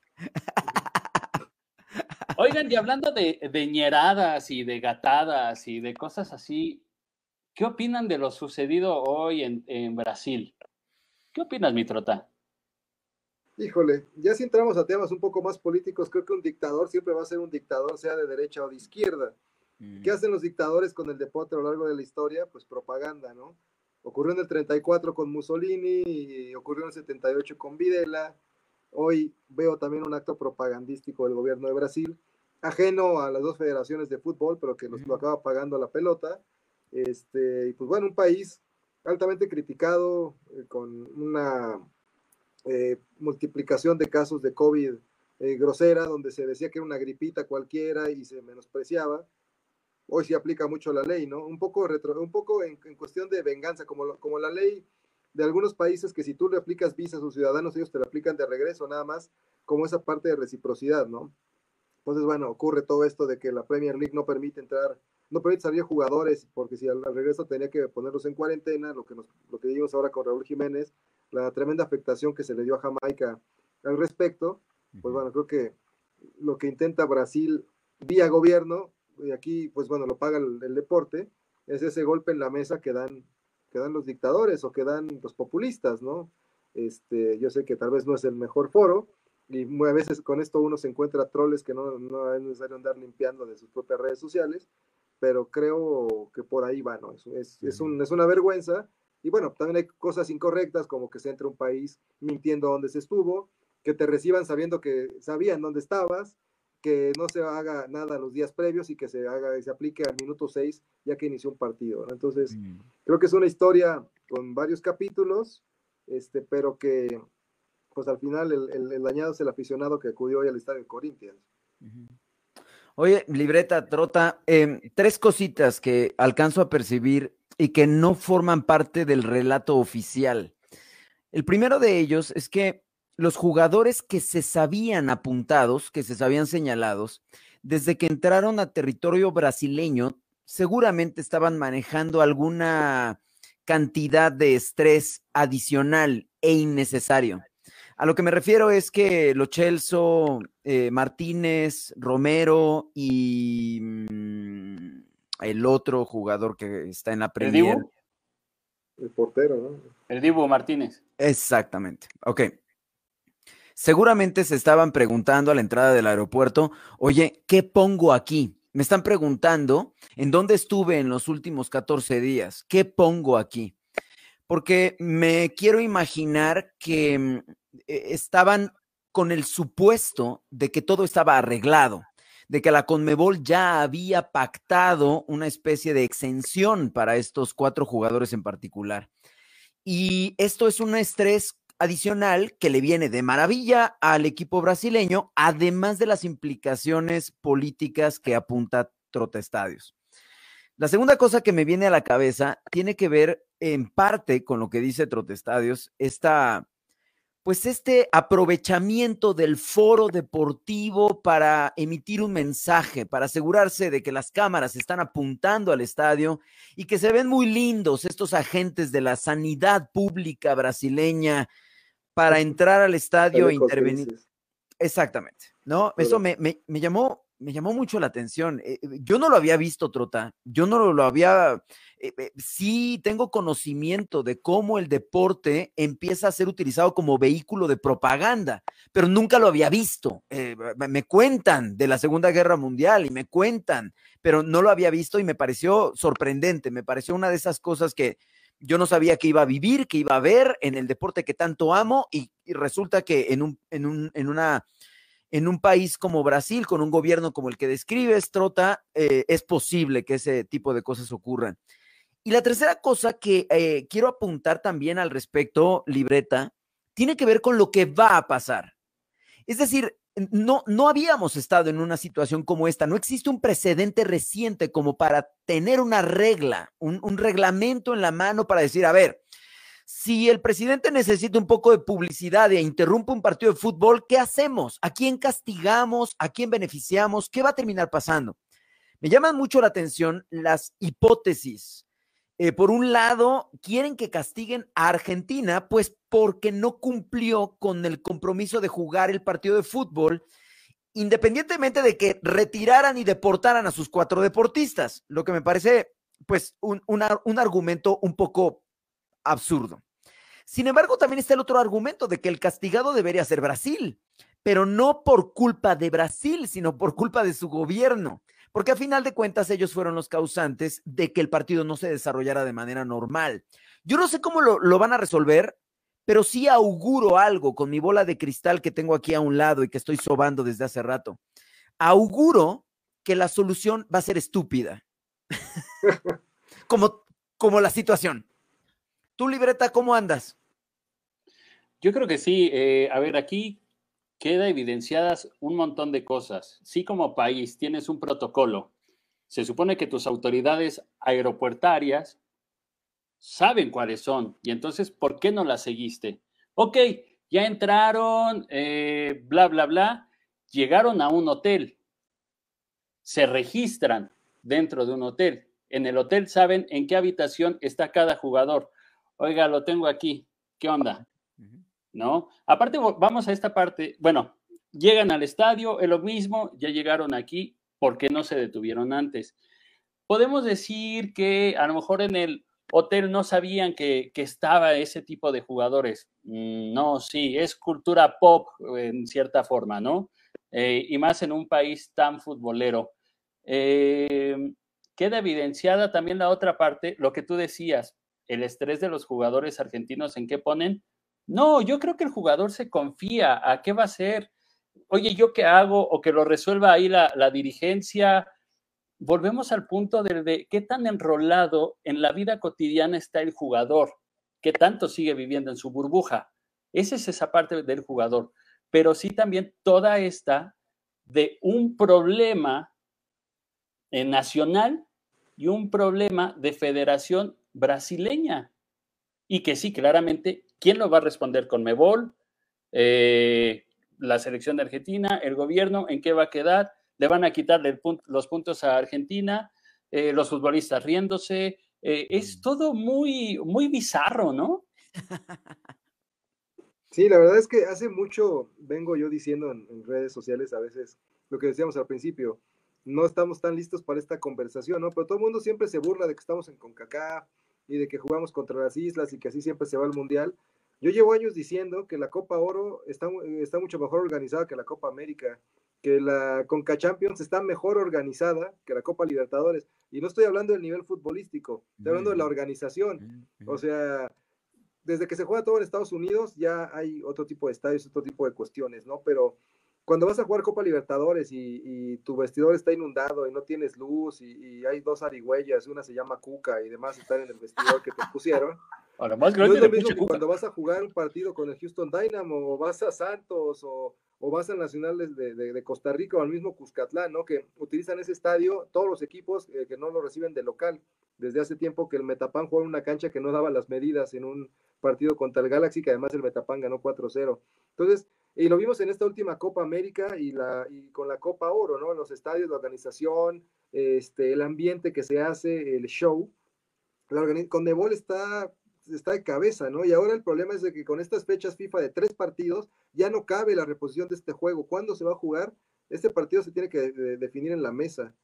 Oigan, y hablando de, de ñeradas y de gatadas y de cosas así, ¿Qué opinan de lo sucedido hoy en, Brasil? ¿Qué opinas, Mitrota? Híjole, ya si entramos a temas un poco más políticos, creo que un dictador siempre va a ser un dictador, sea de derecha o de izquierda. Mm. ¿Qué hacen los dictadores con el deporte a lo largo de la historia? Pues propaganda, ¿no? Ocurrió en el 34 con Mussolini, y ocurrió en el 78 con Videla. Hoy veo también un acto propagandístico del gobierno de Brasil, ajeno a las dos federaciones de fútbol, pero que nos lo acaba pagando la pelota este, y pues bueno, un país altamente criticado, eh, con una eh, multiplicación de casos de COVID eh, grosera, donde se decía que era una gripita cualquiera y se menospreciaba. Hoy se aplica mucho la ley, ¿no? Un poco, retro, un poco en, cuestión de venganza, como, como la ley de algunos países que si tú le aplicas visa a sus ciudadanos, ellos te la aplican de regreso, nada más como esa parte de reciprocidad, ¿no? Entonces, bueno, ocurre todo esto de que la Premier League no permite entrar no permite salir jugadores, porque si al, regreso tenía que ponerlos en cuarentena, lo que, nos, lo que vimos ahora con Raúl Jiménez, la tremenda afectación que se le dio a Jamaica al respecto, pues bueno, creo que lo que intenta Brasil vía gobierno, y aquí pues bueno, lo paga el, deporte, es ese golpe en la mesa que dan, que dan los dictadores o que dan los populistas, ¿no? Este, yo sé que tal vez no es el mejor foro, y a veces con esto uno se encuentra troles que no, no es necesario andar limpiando de sus propias redes sociales, pero creo que por ahí va, ¿no? Es, es, es, un, es una vergüenza. Y bueno, también hay cosas incorrectas, como que se entre un país mintiendo dónde se estuvo, que te reciban sabiendo que sabían dónde estabas, que no se haga nada los días previos y que se haga se aplique al minuto 6 ya que inició un partido. ¿no? Entonces, mm. creo que es una historia con varios capítulos, este, pero que pues al final el, el, dañado es el aficionado que acudió hoy al estadio de Corinthians. Oye, libreta, trota, em, tres cositas que alcanzo a percibir y que no forman parte del relato oficial. El primero de ellos es que los jugadores que se sabían apuntados, que se sabían señalados, desde que entraron a territorio brasileño, seguramente estaban manejando alguna cantidad de estrés adicional e innecesario. A lo que me refiero es que Lo Celso, eh, Martínez, Romero y mm, el otro jugador que está en la Premier. El portero, ¿no? El Dibu Martínez. Exactamente. Ok. Seguramente se estaban preguntando a la entrada del aeropuerto, oye, ¿qué pongo aquí? Me están preguntando en dónde estuve en los últimos 14 días. ¿Qué pongo aquí? Porque me quiero imaginar que mm, e, estaban con el supuesto de que todo estaba arreglado, de que la Conmebol ya había pactado una especie de exención para estos cuatro jugadores en particular. Y esto es un estrés adicional que le viene de maravilla al equipo brasileño, además de las implicaciones políticas que apunta Trotestadios. La segunda cosa que me viene a la cabeza tiene que ver en parte con lo que dice Trotestadios, esta pues este aprovechamiento del foro deportivo para emitir un mensaje, para asegurarse de que las cámaras están apuntando al estadio y que se ven muy lindos estos agentes de la sanidad pública brasileña para entrar al estadio e intervenir. Exactamente, ¿no? Eso me, me, llamó, me llamó mucho la atención. Eh, eh, yo no lo había visto, Trota. Yo no lo, había. Eh, sí tengo conocimiento de cómo el deporte empieza a ser utilizado como vehículo de propaganda, pero nunca lo había visto. me cuentan de la Segunda Guerra Mundial y me cuentan, pero no lo había visto y me pareció sorprendente. Me pareció una de esas cosas que yo no sabía que iba a vivir, que iba a ver en el deporte que tanto amo y, resulta que en un, en, un, en, una, en un país como Brasil, con un gobierno como el que describes, Trota, eh, es posible que ese tipo de cosas ocurran. Y la tercera cosa que eh, quiero apuntar también al respecto, libreta, tiene que ver con lo que va a pasar. Es decir, no, no habíamos estado en una situación como esta. No existe un precedente reciente como para tener una regla, un, reglamento en la mano para decir, a ver, si el presidente necesita un poco de publicidad e interrumpe un partido de fútbol, ¿qué hacemos? ¿A quién castigamos? ¿A quién beneficiamos? ¿Qué va a terminar pasando? Me llaman mucho la atención las hipótesis eh, por un lado, quieren que castiguen a Argentina, pues porque no cumplió con el compromiso de jugar el partido de fútbol, independientemente de que retiraran y deportaran a sus cuatro deportistas, lo que me parece, pues, un, un argumento un poco absurdo. Sin embargo, también está el otro argumento de que el castigado debería ser Brasil, pero no por culpa de Brasil, sino por culpa de su gobierno porque a final de cuentas ellos fueron los causantes de que el partido no se desarrollara de manera normal. Yo no sé cómo lo, van a resolver, pero sí auguro algo con mi bola de cristal que tengo aquí a un lado y que estoy sobando desde hace rato. Auguro que la solución va a ser estúpida, como, como la situación. ¿Tú, libreta, cómo andas? Yo creo que sí. Eh, a ver, aquí queda evidenciadas un montón de cosas. Si como país tienes un protocolo, se supone que tus autoridades aeropuertarias saben cuáles son y entonces, ¿por qué no las seguiste? Ok, ya entraron, eh, bla, bla, bla, llegaron a un hotel, se registran dentro de un hotel. En el hotel saben en qué habitación está cada jugador. Oiga, lo tengo aquí. ¿Qué onda? ¿No? Aparte, vamos a esta parte, bueno, llegan al estadio, es lo mismo, ya llegaron aquí, ¿por qué no se detuvieron antes? Podemos decir que a lo mejor en el hotel no sabían que, estaba ese tipo de jugadores. Mm, no, sí, es cultura pop en cierta forma, ¿no? Eh, y más en un país tan futbolero. Eh, queda evidenciada también la otra parte, lo que tú decías, el estrés de los jugadores argentinos en qué ponen no, yo creo que el jugador se confía a qué va a hacer. Oye, ¿yo qué hago? O que lo resuelva ahí la, dirigencia. Volvemos al punto de, qué tan enrolado en la vida cotidiana está el jugador, qué tanto sigue viviendo en su burbuja. Esa es esa parte del jugador. Pero sí también toda esta de un problema nacional y un problema de federación brasileña. Y que sí, claramente ¿Quién lo va a responder con Mebol? Eh, la selección de Argentina, el gobierno, ¿en qué va a quedar? ¿Le van a quitarle los puntos a Argentina? Eh, los futbolistas riéndose. Eh, es mm. todo muy, muy bizarro, ¿no? Sí, la verdad es que hace mucho vengo yo diciendo en, redes sociales a veces lo que decíamos al principio, no estamos tan listos para esta conversación, ¿no? Pero todo el mundo siempre se burla de que estamos en CONCACAF, y de que jugamos contra las islas y que así siempre se va al Mundial. Yo llevo años diciendo que la Copa Oro está, está mucho mejor organizada que la Copa América, que la Conca Champions está mejor organizada que la Copa Libertadores. Y no estoy hablando del nivel futbolístico, estoy hablando de la organización. O sea, desde que se juega todo en Estados Unidos ya hay otro tipo de estadios, otro tipo de cuestiones, ¿no? Pero cuando vas a jugar Copa Libertadores y, tu vestidor está inundado y no tienes luz y, hay dos arigüeyas, una se llama Cuca y demás están en el vestidor que te pusieron. Ahora, más grande no es lo mismo que cuando vas a jugar un partido con el Houston Dynamo o vas a Santos o, vas al Nacional de, de, Costa Rica o al mismo Cuscatlán, ¿no? Que utilizan ese estadio todos los equipos eh, que no lo reciben de local. Desde hace tiempo que el Metapan jugó en una cancha que no daba las medidas en un partido contra el Galaxy, que además el Metapan ganó 4-0. Entonces, y lo vimos en esta última Copa América y, la, y con la Copa Oro, ¿no? Los estadios, la organización, este, el ambiente que se hace, el show. La con Nebol está, está de cabeza, ¿no? Y ahora el problema es de que con estas fechas FIFA de tres partidos ya no cabe la reposición de este juego. ¿Cuándo se va a jugar? Este partido se tiene que definir en la mesa.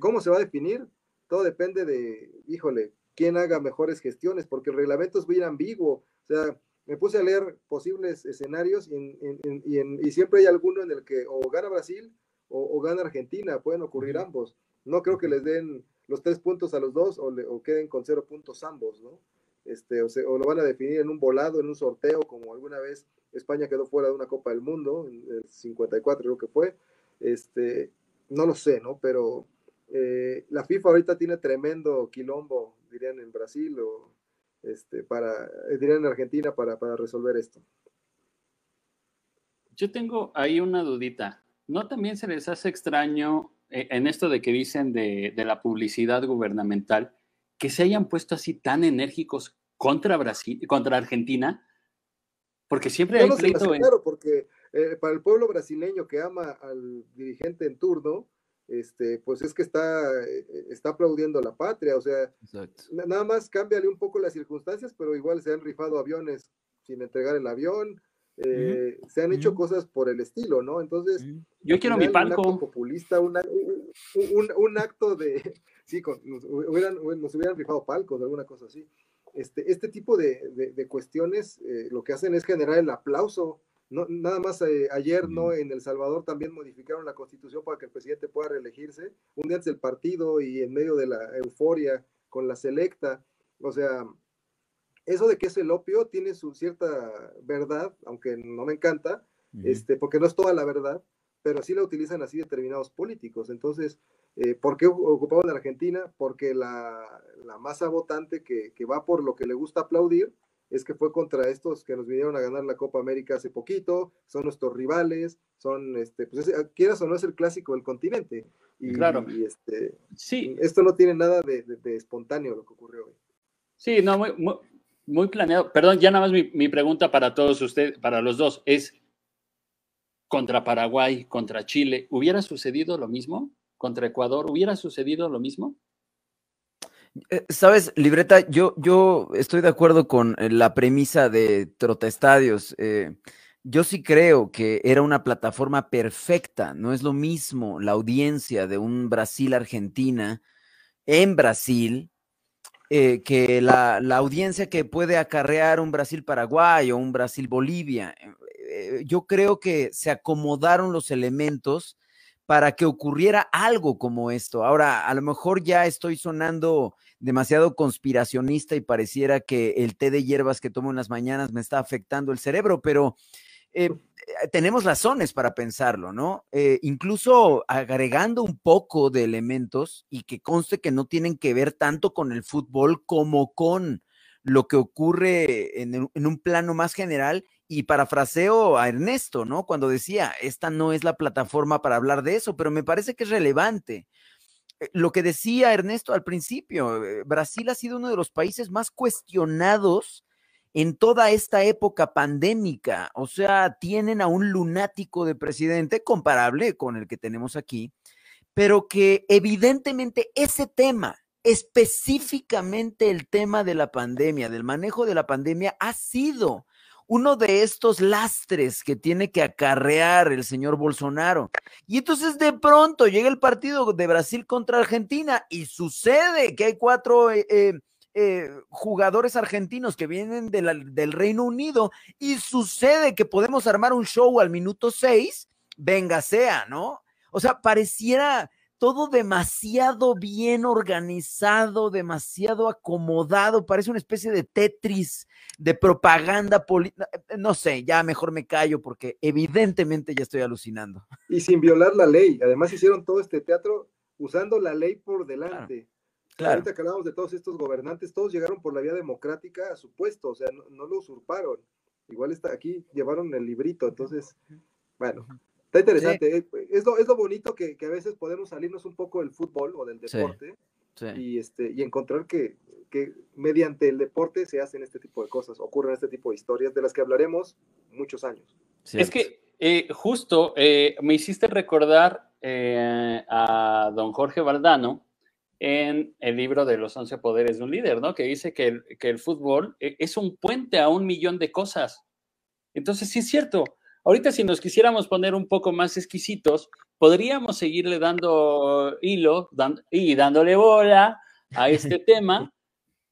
¿Cómo se va a definir? Todo depende de, híjole, quién haga mejores gestiones, porque el reglamento es muy ambiguo. O sea, me puse a leer posibles escenarios y, siempre hay alguno en el que o gana Brasil o, gana Argentina, pueden ocurrir ambos. No creo que les den los tres puntos a los dos o, queden con cero puntos ambos, ¿no? Este, o, lo van a definir en un volado, en un sorteo, como alguna vez España quedó fuera de una Copa del Mundo, en el 54 creo que fue. Este, no lo sé, ¿no? Pero eh, la FIFA ahorita tiene tremendo quilombo, dirían en Brasil o este, para, eh, en Argentina para, resolver esto. Yo tengo ahí una dudita. ¿No también se les hace extraño eh, en esto de que dicen de, la publicidad gubernamental que se hayan puesto así tan enérgicos contra Brasil, contra Argentina? Porque siempre hay Claro, porque eh, para el pueblo brasileño que ama al dirigente en turno, este, pues es que está, eh, está aplaudiendo la patria, o sea, nada más cámbiale un poco las circunstancias, pero igual se han rifado aviones sin entregar el avión, eh, se han hecho cosas por el estilo, ¿no? Entonces, yo quiero mi palco. Un acto populista, un, un, acto de, sí, nos, hubieran, nos hubieran rifado palcos, alguna cosa así. Este, este tipo de, de, cuestiones eh, lo que hacen es generar el aplauso no, nada más eh, ayer, ¿no? En El Salvador también modificaron la constitución para que el presidente pueda reelegirse, un día antes del partido y en medio de la euforia con la selecta. O sea, eso de que es el opio tiene su cierta verdad, aunque no me encanta, este, porque no es toda la verdad, pero sí la utilizan así determinados políticos. Entonces, eh, ¿por qué ocupamos en Argentina? Porque la, la masa votante que, que va por lo que le gusta aplaudir, es que fue contra estos que nos vinieron a ganar la Copa América hace poquito, son nuestros rivales, son, este, pues quieras o no es el clásico del continente. Y, claro. Y este, sí. Esto no tiene nada de, espontáneo lo que ocurrió hoy. Sí, no, muy, muy, planeado. Perdón, ya nada más mi, mi, pregunta para todos ustedes, para los dos, es contra Paraguay, contra Chile, ¿hubiera sucedido lo mismo? ¿Contra Ecuador hubiera sucedido lo mismo? Eh, Sabes, libreta, yo, yo estoy de acuerdo con eh, la premisa de Trotestadios. Eh, yo sí creo que era una plataforma perfecta. No es lo mismo la audiencia de un Brasil-Argentina en Brasil que la, audiencia que puede acarrear un Brasil-Paraguay o un Brasil-Bolivia. yo creo que se acomodaron los elementos para que ocurriera algo como esto. Ahora, a lo mejor ya estoy sonando demasiado conspiracionista y pareciera que el té de hierbas que tomo en las mañanas me está afectando el cerebro, pero eh, eh, tenemos razones para pensarlo, ¿no? Eh, incluso agregando un poco de elementos y que conste que no tienen que ver tanto con el fútbol como con lo que ocurre en, en un plano más general y parafraseo a Ernesto, ¿no? Cuando decía, esta no es la plataforma para hablar de eso, pero me parece que es relevante. Eh, lo que decía Ernesto al principio, eh, Brasil ha sido uno de los países más cuestionados en toda esta época pandémica. O sea, tienen a un lunático de presidente comparable con el que tenemos aquí, pero que evidentemente ese tema, específicamente el tema de la pandemia, del manejo de la pandemia, ha sido uno de estos lastres que tiene que acarrear el señor Bolsonaro. Y entonces de pronto llega el partido de Brasil contra Argentina y sucede que hay cuatro eh, eh, eh, jugadores argentinos que vienen del Reino Unido y sucede que podemos armar un show al minuto seis, venga sea, ¿no? O sea, pareciera todo demasiado bien organizado, demasiado acomodado, parece una especie de Tetris de propaganda política. Eh, no sé, ya mejor me callo porque evidentemente ya estoy alucinando. Y sin violar la ley. Además hicieron todo este teatro usando la ley por delante. Claro. Ahorita que hablamos de todos estos gobernantes, todos llegaron por la vía democrática a su puesto, o sea, no, lo usurparon. Igual está aquí, llevaron el librito, entonces, bueno, Está interesante. Eh, es, lo, es lo bonito que, a veces podemos salirnos un poco del fútbol o del deporte Y, este, y encontrar que, que, mediante el deporte se hacen este tipo de cosas, ocurren este tipo de historias de las que hablaremos muchos años. Es que eh, justo eh, me hiciste recordar a don Jorge Valdano en el libro de los once poderes de un líder, ¿no? Que dice que el, que el fútbol es un puente a un millón de cosas. Entonces, sí es cierto, Ahorita si nos quisiéramos poner un poco más exquisitos, podríamos seguirle dando hilo y dándole bola a este tema,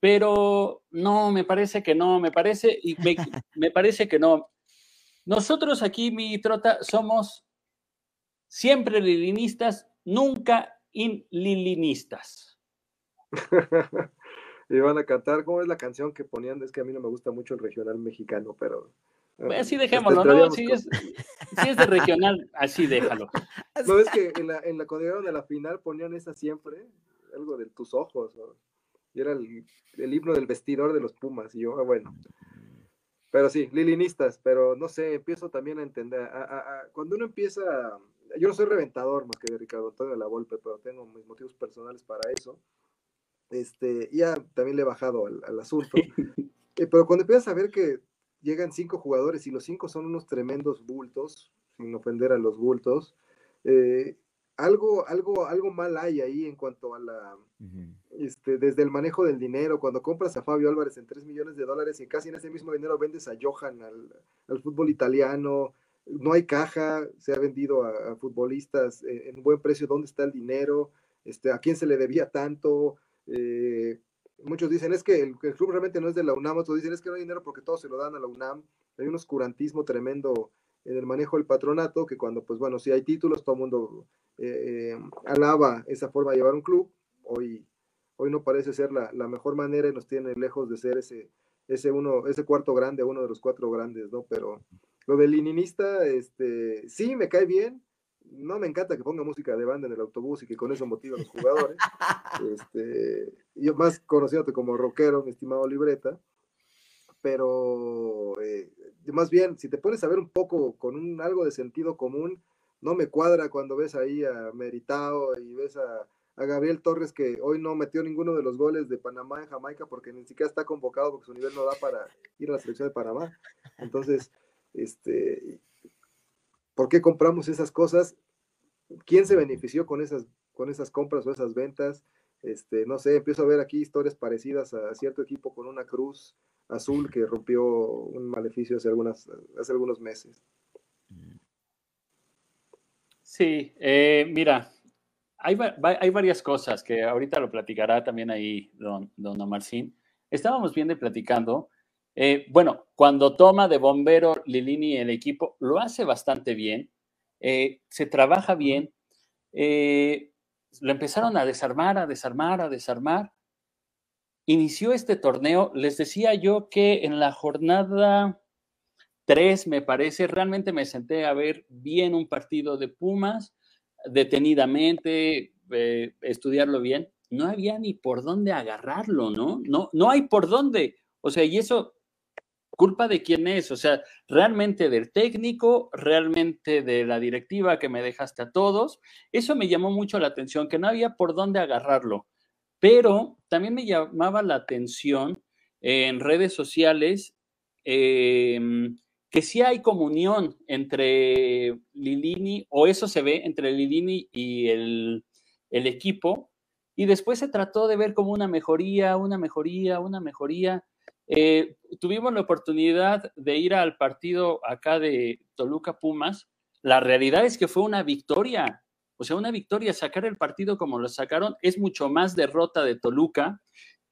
pero no, me parece que no, me parece, y me, parece que no. Nosotros aquí, mi trota, somos siempre lilinistas, nunca inlilinistas. y van a cantar, ¿cómo es la canción que ponían? Es que a mí no me gusta mucho el regional mexicano, pero pues así dejémoslo, ¿no? Si es, de regional, así déjalo. No es que en la, en la cuando llegaron a la final ponían esa siempre, algo de tus ojos, y era el, el, himno del vestidor de los Pumas, y yo, ah, bueno. Pero sí, lilinistas, pero no sé, empiezo también a entender, cuando uno empieza, yo no soy reventador más que de Ricardo Antonio de la Volpe, pero tengo mis motivos personales para eso, este, ya también le he bajado al, al asunto, eh, pero cuando empiezas a ver que llegan cinco jugadores y los cinco son unos tremendos bultos, sin ofender a los bultos. Eh, algo, algo, algo mal hay ahí en cuanto a la, este, desde el manejo del dinero, cuando compras a Fabio Álvarez en 3 millones de dólares y casi en ese mismo dinero vendes a Johan al, fútbol italiano, no hay caja, se ha vendido a, futbolistas en, en, buen precio, ¿dónde está el dinero? Este, ¿A quién se le debía tanto? Eh, muchos dicen es que el, club realmente no es de la UNAM, otros dicen es que no hay dinero porque todo se lo dan a la UNAM. Hay un oscurantismo tremendo en el manejo del patronato que cuando, pues bueno, si hay títulos, todo el mundo eh, eh, alaba esa forma de llevar un club. Hoy, hoy no parece ser la, mejor manera y nos tiene lejos de ser ese, ese, uno, ese cuarto grande, uno de los cuatro grandes, ¿no? Pero lo del lininista, este, sí, me cae bien, no me encanta que ponga música de banda en el autobús y que con eso motiva a los jugadores. este, yo más conociéndote como rockero, mi estimado libreta, pero eh, más bien, si te pones a ver un poco con un, algo de sentido común, no me cuadra cuando ves ahí a Meritao y ves a, a, Gabriel Torres que hoy no metió ninguno de los goles de Panamá en Jamaica porque ni siquiera está convocado porque su nivel no da para ir a la selección de Panamá. Entonces, este, ¿Por qué compramos esas cosas? ¿Quién se benefició con esas, con esas compras o esas ventas? Este, no sé, empiezo a ver aquí historias parecidas a cierto equipo con una cruz azul que rompió un maleficio hace, algunas, hace algunos meses. Sí, eh, mira, hay, hay, varias cosas que ahorita lo platicará también ahí don, don. Estábamos viendo platicando eh, bueno, cuando toma de bombero Lilini el equipo, lo hace bastante bien, eh, se trabaja bien, eh, lo empezaron a desarmar, a desarmar, a desarmar. Inició este torneo, les decía yo que en la jornada 3, me parece, realmente me senté a ver bien un partido de Pumas, detenidamente, estudiarlo bien. No había ni por dónde agarrarlo, ¿no? No, no hay por dónde. O sea, y eso ¿Culpa de quién es? O sea, realmente del técnico, realmente de la directiva que me dejaste a todos. Eso me llamó mucho la atención, que no había por dónde agarrarlo. Pero también me llamaba la atención en redes sociales em, que sí hay comunión entre Lilini, o eso se ve entre Lilini y el, el equipo, y después se trató de ver como una mejoría, una mejoría, una mejoría eh, tuvimos la oportunidad de ir al partido acá de Toluca Pumas. La realidad es que fue una victoria. O sea, una victoria, sacar el partido como lo sacaron, es mucho más derrota de Toluca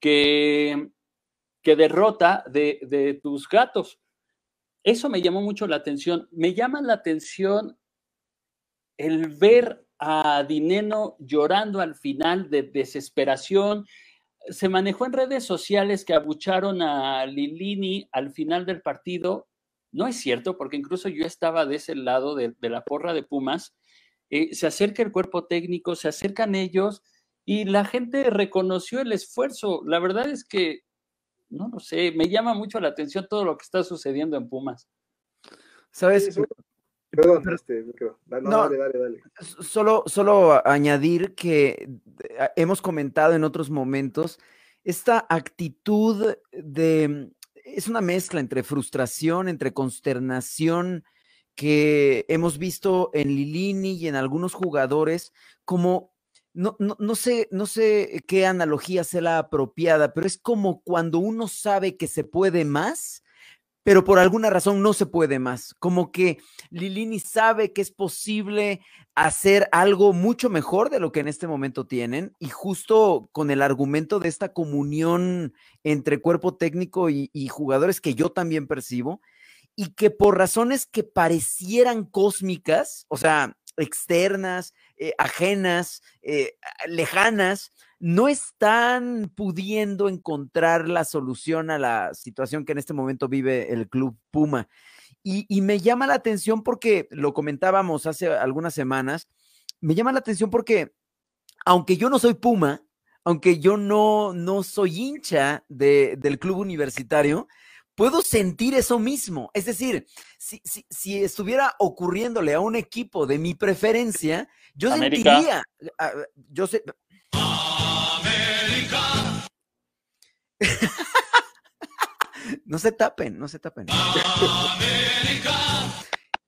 que, que derrota de, de tus gatos. Eso me llamó mucho la atención. Me llama la atención el ver a Dineno llorando al final de desesperación. Se manejó en redes sociales que abucharon a Lilini al final del partido. No es cierto, porque incluso yo estaba de ese lado de, la porra de Pumas. Eh, se acerca el cuerpo técnico, se acercan ellos y la gente reconoció el esfuerzo. La verdad es que, no lo sé, me llama mucho la atención todo lo que está sucediendo en Pumas. ¿Sabes? Perdón, este, dale, dale, dale. Solo, solo añadir que eh, hemos comentado en otros momentos esta actitud de, es una mezcla entre frustración, entre consternación que hemos visto en Lilini y en algunos jugadores como no, no, no, sé, no sé qué analogía sea la apropiada, pero es como cuando uno sabe que se puede más, pero por alguna razón no se puede más. Como que Lilini sabe que es posible hacer algo mucho mejor de lo que en este momento tienen y justo con el argumento de esta comunión entre cuerpo técnico y, jugadores que yo también percibo y que por razones que parecieran cósmicas, o sea, externas, eh, ajenas, eh, lejanas, no están pudiendo encontrar la solución a la situación que en este momento vive el club Puma. Y, me llama la atención porque lo comentábamos hace algunas semanas, me llama la atención porque aunque yo no soy Puma, aunque yo no, no soy hincha del club universitario, puedo sentir eso mismo. Es decir, si, si, estuviera ocurriéndole a un equipo de mi preferencia, yo sentiría, ah, yo sé, no se tapen, no se tapen.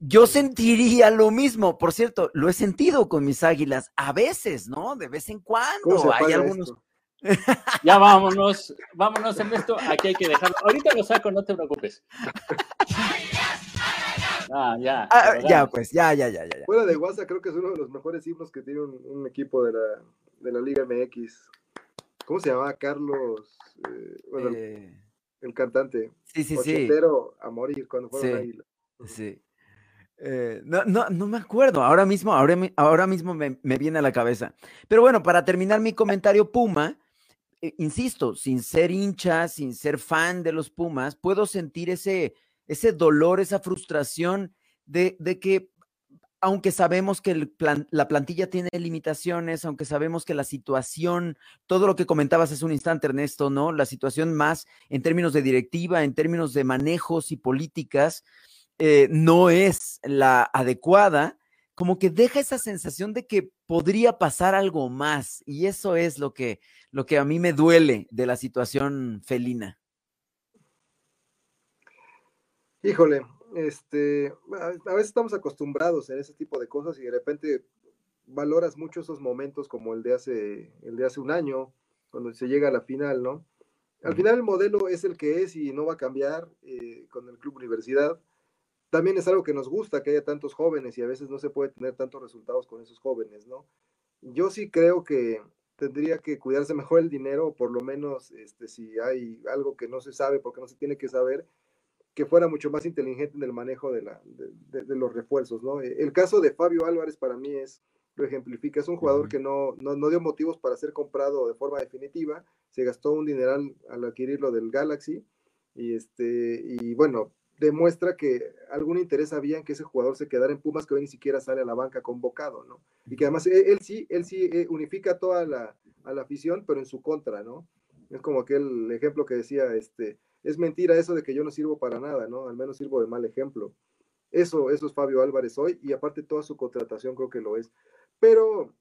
Yo sentiría lo mismo, por cierto, lo he sentido con mis águilas, a veces, ¿no? De vez en cuando. Hay algunos. Ya vámonos, vámonos en esto, aquí hay que dejarlo. Ahorita lo saco, no te preocupes. Ah, ya. Ah, ya, pues, ya, ya, ya, ya. Fuera de WhatsApp, creo que es uno de los mejores himnos que tiene un, equipo de la, de la Liga MX. ¿Cómo se llamaba? Carlos. Eh, bueno, eh, el, cantante. Sí, sí, sí. a morir cuando fueron sí, Sí. Eh, no, no, no me acuerdo. Ahora mismo, ahora, ahora mismo me, me, viene a la cabeza. Pero bueno, para terminar mi comentario, Puma, insisto, sin ser hincha, sin ser fan de los Pumas, puedo sentir ese, ese dolor, esa frustración de, de que aunque sabemos que la plantilla tiene limitaciones, aunque sabemos que la situación, todo lo que comentabas hace un instante, Ernesto, ¿no? La situación más en términos de directiva, en términos de manejos y políticas, eh, no es la adecuada, como que deja esa sensación de que podría pasar algo más. Y eso es lo que, lo que a mí me duele de la situación felina. Híjole, este, a veces estamos acostumbrados en ese tipo de cosas y de repente valoras mucho esos momentos como el de hace, el de hace un año, cuando se llega a la final, ¿no? Al final el modelo es el que es y no va a cambiar eh, con el Club Universidad. También es algo que nos gusta, que haya tantos jóvenes y a veces no se puede tener tantos resultados con esos jóvenes, ¿no? Yo sí creo que tendría que cuidarse mejor el dinero, por lo menos este, si hay algo que no se sabe porque no se tiene que saber, que fuera mucho más inteligente en el manejo de, la, de, los refuerzos, ¿no? El caso de Fabio Álvarez para mí es, lo ejemplifica, es un jugador que no, no, dio motivos para ser comprado de forma definitiva, se gastó un dineral al adquirirlo del Galaxy, y, este, y bueno, demuestra que algún interés había en que ese jugador se quedara en Pumas, que hoy ni siquiera sale a la banca convocado, ¿no? Y que además él, sí, él sí eh, unifica toda la, a la afición, pero en su contra, ¿no? Es como aquel ejemplo que decía, este, es mentira eso de que yo no sirvo para nada, ¿no? Al menos sirvo de mal ejemplo. Eso, eso es Fabio Álvarez hoy y aparte toda su contratación creo que lo es. Pero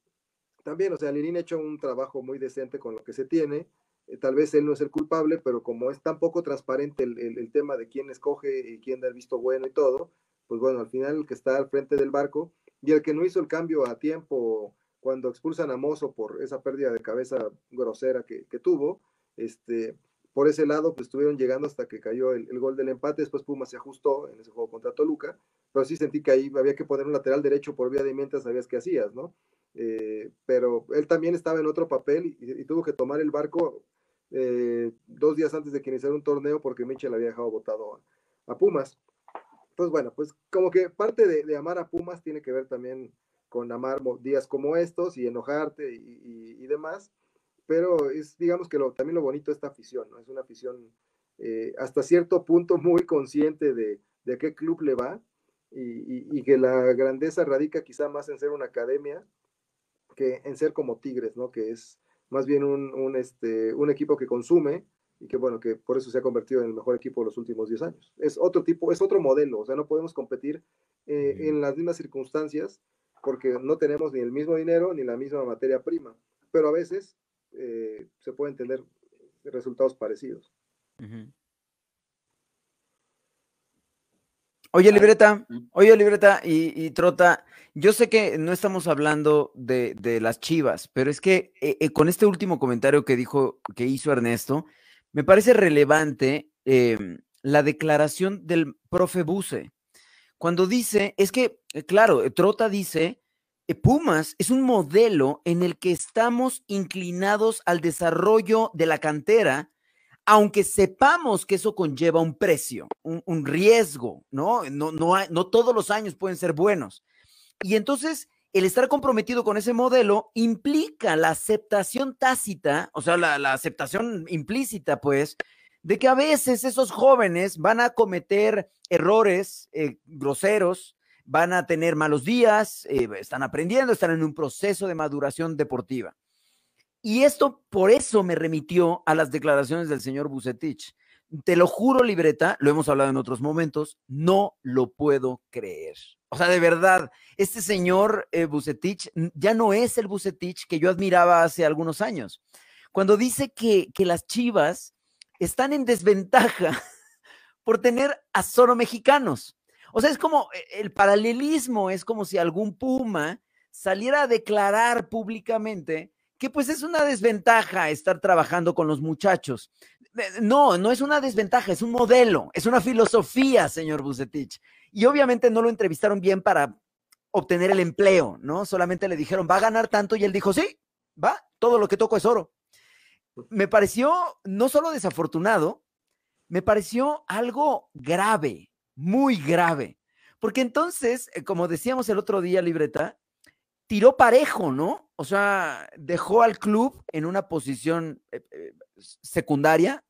también, o sea, Lirín ha hecho un trabajo muy decente con lo que se tiene. Eh, tal vez él no es el culpable, pero como es tan poco transparente el, tema de quién escoge y quién da el visto bueno y todo, pues bueno, al final el que está al frente del barco y el que no hizo el cambio a tiempo cuando expulsan a Mozo por esa pérdida de cabeza grosera que tuvo, este, por ese lado, pues estuvieron llegando hasta que cayó el, gol del empate. Después Puma se ajustó en ese juego contra Toluca, pero sí sentí que ahí había que poner un lateral derecho por vía de mientras sabías qué hacías, ¿no? Eh, pero él también estaba en otro papel y, tuvo que tomar el barco eh, dos días antes de que iniciara un torneo porque Mitchell había dejado votado a, Pumas. Pues bueno, pues como que parte de, amar a Pumas tiene que ver también con amar días como estos y enojarte y, demás, pero es digamos que lo, también lo bonito de esta afición, ¿no? Es una afición eh, hasta cierto punto muy consciente de, de qué club le va y, que la grandeza radica quizá más en ser una academia que en ser como Tigres, ¿no? Que es más bien un, este, un equipo que consume y que bueno, que por eso se ha convertido en el mejor equipo de los últimos 10 años. Es otro tipo, es otro modelo, o sea, no podemos competir eh, en las mismas circunstancias porque no tenemos ni el mismo dinero ni la misma materia prima, pero a veces eh, se pueden tener resultados parecidos. Oye, libreta, oye, libreta y, Trota, yo sé que no estamos hablando de, las chivas, pero es que eh, eh, con este último comentario que dijo, que hizo Ernesto, me parece relevante em, la declaración del profe Buse. Cuando dice, es que, claro, Trota dice, Pumas es un modelo en el que estamos inclinados al desarrollo de la cantera aunque sepamos que eso conlleva un precio, un, riesgo, ¿no? No, no, no todos los años pueden ser buenos. Y entonces, el estar comprometido con ese modelo implica la aceptación tácita, o sea, la, aceptación implícita, pues, de que a veces esos jóvenes van a cometer errores eh, groseros, van a tener malos días, eh, están aprendiendo, están en un proceso de maduración deportiva. Y esto por eso me remitió a las declaraciones del señor Bucetich. Te lo juro, libreta, lo hemos hablado en otros momentos, no lo puedo creer. O sea, de verdad, este señor eh, ya no es el Bucetich que yo admiraba hace algunos años. Cuando dice que, que las chivas están en desventaja por tener a solo mexicanos. O sea, es como eh, el paralelismo, es como si algún Puma saliera a declarar públicamente que pues es una desventaja estar trabajando con los muchachos. No, no es una desventaja, es un modelo, es una filosofía, señor Bucetich. Y obviamente no lo entrevistaron bien para obtener el empleo, ¿no? Solamente le dijeron, va a ganar tanto y él dijo, sí, va, todo lo que toco es oro. Me pareció no solo desafortunado, me pareció algo grave, muy grave. Porque entonces, eh, como decíamos el otro día, libreta, tiró parejo, ¿no? O sea, dejó al club en una posición eh, eh, secundaria,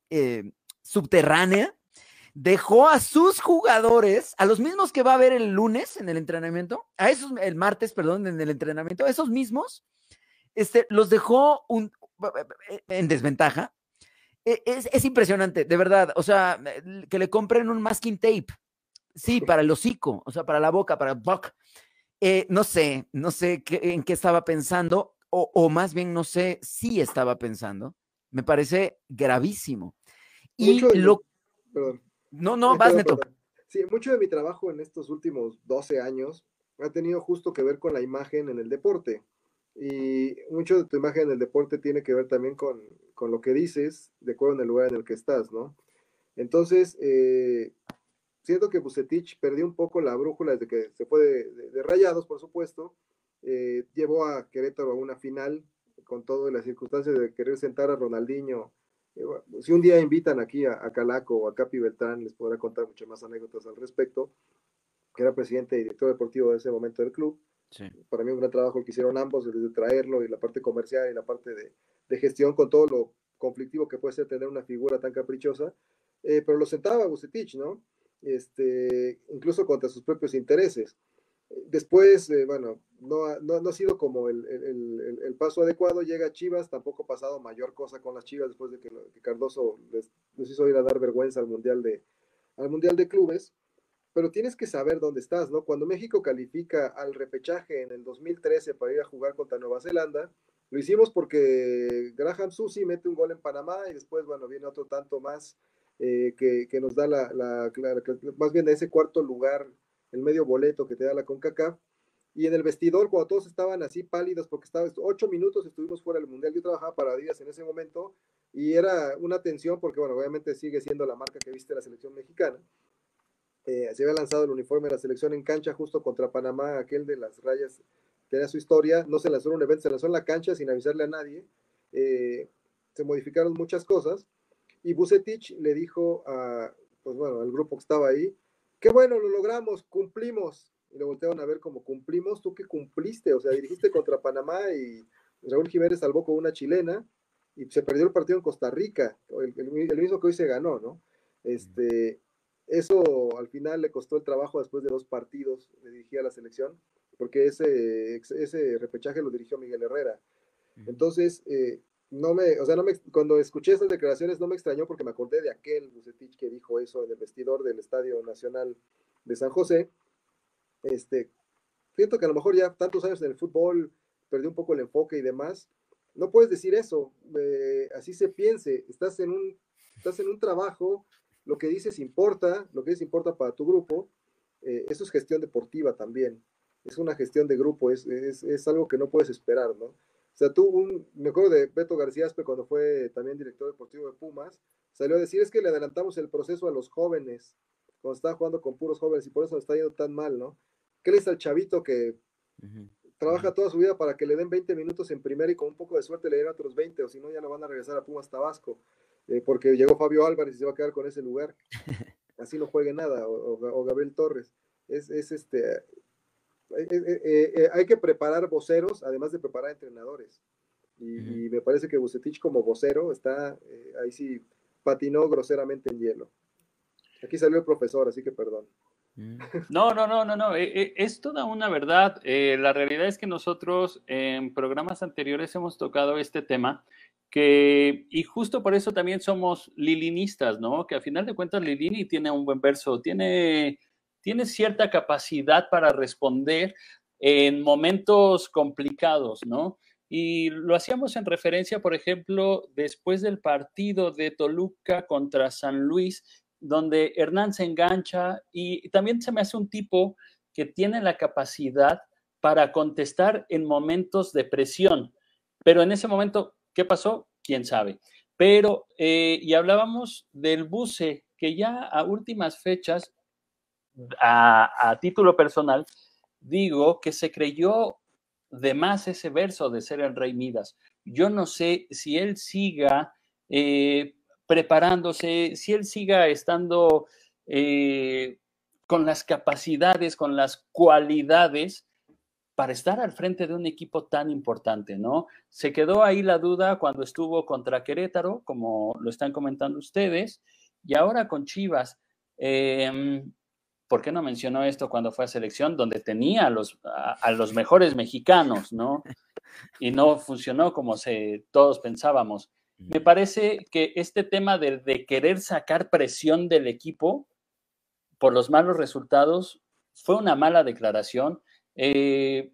subterránea, dejó a sus jugadores, a los mismos que va a ver el lunes en el entrenamiento, a esos, el martes, perdón, en el entrenamiento, a esos mismos, este, los dejó en desventaja. E, es, es, impresionante, de verdad. O sea, que le compren un masking tape. Sí, para el hocico, o sea, para la boca, para Buck. Eh, no sé, no sé en qué estaba pensando, o, más bien no sé si estaba pensando. Me parece gravísimo. Y lo... No, no, vas, Neto. Sí, mucho de mi trabajo en estos últimos 12 años ha tenido justo que ver con la imagen en el deporte. Y mucho de tu imagen en el deporte tiene que ver también con, con lo que dices, de acuerdo en el lugar en el que estás, ¿no? Entonces, eh, siento que Bucetich perdió un poco la brújula desde que se fue de, rayados, por supuesto. Eh, llevó a Querétaro a una final con todas las circunstancias de querer sentar a Ronaldinho. Eh, si un día invitan aquí a, Calaco o a Capi Beltrán, les podrá contar muchas más anécdotas al respecto, que era presidente y director deportivo de ese momento del club. Para mí un gran trabajo que hicieron ambos, desde traerlo y la parte comercial y la parte de, gestión con todo lo conflictivo que puede ser tener una figura tan caprichosa, eh, pero lo sentaba Bucetich, ¿no? Este, incluso contra sus propios intereses. Después, eh, bueno, no ha, sido como el, paso adecuado, llega a Chivas, tampoco ha pasado mayor cosa con las Chivas después de que, Cardoso les, hizo ir a dar vergüenza al Mundial, de, al mundial de Clubes, pero tienes que saber dónde estás, ¿no? Cuando México califica al repechaje en el 2013 para ir a jugar contra Nueva Zelanda, lo hicimos porque Graham Susi mete un gol en Panamá y después, bueno, viene otro tanto más eh, que, nos da la, la, más bien ese cuarto lugar, el medio boleto que te da la CONCACAF. Y en el vestidor, cuando todos estaban así pálidos, porque estaba ocho minutos estuvimos fuera del Mundial, yo trabajaba para Díaz en ese momento, y era una tensión, porque bueno, obviamente sigue siendo la marca que viste la selección mexicana. Eh, se había lanzado el uniforme de la selección en cancha justo contra Panamá, aquel de las rayas, tenía su historia, no se lanzó en un evento, se lanzó en la cancha sin avisarle a nadie. Eh, se modificaron muchas cosas y Bucetich le dijo a, pues bueno, al grupo que estaba ahí, qué bueno, lo logramos, cumplimos. Y lo voltearon a ver como cumplimos, tú que cumpliste, o sea, dirigiste contra Panamá y Raúl Jiménez salvó con una chilena y se perdió el partido en Costa Rica, el, mismo que hoy se ganó, ¿no? Este, eso al final le costó el trabajo después de dos partidos de dirigir a la selección, porque ese, ese repechaje lo dirigió Miguel Herrera. Entonces, eh, no me, o sea, no me, cuando escuché esas declaraciones no me extrañó porque me acordé de aquel Bucetich que dijo eso en el vestidor del Estadio Nacional de San José. Este, siento que a lo mejor ya tantos años en el fútbol perdió un poco el enfoque y demás. No puedes decir eso, eh, así se piense, estás en, un, estás en un trabajo, lo que dices importa, lo que dices importa para tu grupo, eh, eso es gestión deportiva también, es una gestión de grupo, es, es, es algo que no puedes esperar, ¿no? O sea, tú, un, me acuerdo de Beto García Aspe cuando fue también director deportivo de Pumas, salió a decir es que le adelantamos el proceso a los jóvenes, cuando estaba jugando con puros jóvenes y por eso está yendo tan mal, ¿no? ¿Qué le dice al chavito que trabaja toda su vida para que le den 20 minutos en primera y con un poco de suerte le den otros 20 o si no ya lo van a regresar a Pumas Tabasco, eh, porque llegó Fabio Álvarez y se va a quedar con ese lugar. Así no juegue nada, o, Gabriel Torres. Es, es este, eh, eh, eh, hay que preparar voceros, además de preparar entrenadores. Y, me parece que Bucetich como vocero está, ahí sí, patinó groseramente en hielo. Aquí salió el profesor, así que perdón. No, no, no, no, no, es toda una verdad. la realidad es que nosotros en programas anteriores hemos tocado este tema que, y justo por eso también somos lilinistas, ¿no? Que a final de cuentas Lilini tiene un buen verso, tiene tiene cierta capacidad para responder en momentos complicados, ¿no? Y lo hacíamos en referencia, por ejemplo, después del partido de Toluca contra San Luis, donde Hernán se engancha y también se me hace un tipo que tiene la capacidad para contestar en momentos de presión. Pero en ese momento, ¿qué pasó? ¿Quién sabe? Pero, eh, y hablábamos del buce, que ya a últimas fechas a, título personal, digo que se creyó de más ese verso de ser el rey Midas. Yo no sé si él siga eh, preparándose, si él siga estando eh, con las capacidades, con las cualidades para estar al frente de un equipo tan importante, ¿no? Se quedó ahí la duda cuando estuvo contra Querétaro, como lo están comentando ustedes, y ahora con Chivas. Em, ¿por qué no mencionó esto cuando fue a selección, donde tenía a los, a, los mejores mexicanos, ¿no? Y no funcionó como se, todos pensábamos. Me parece que este tema de, de querer sacar presión del equipo por los malos resultados fue una mala declaración. Eh,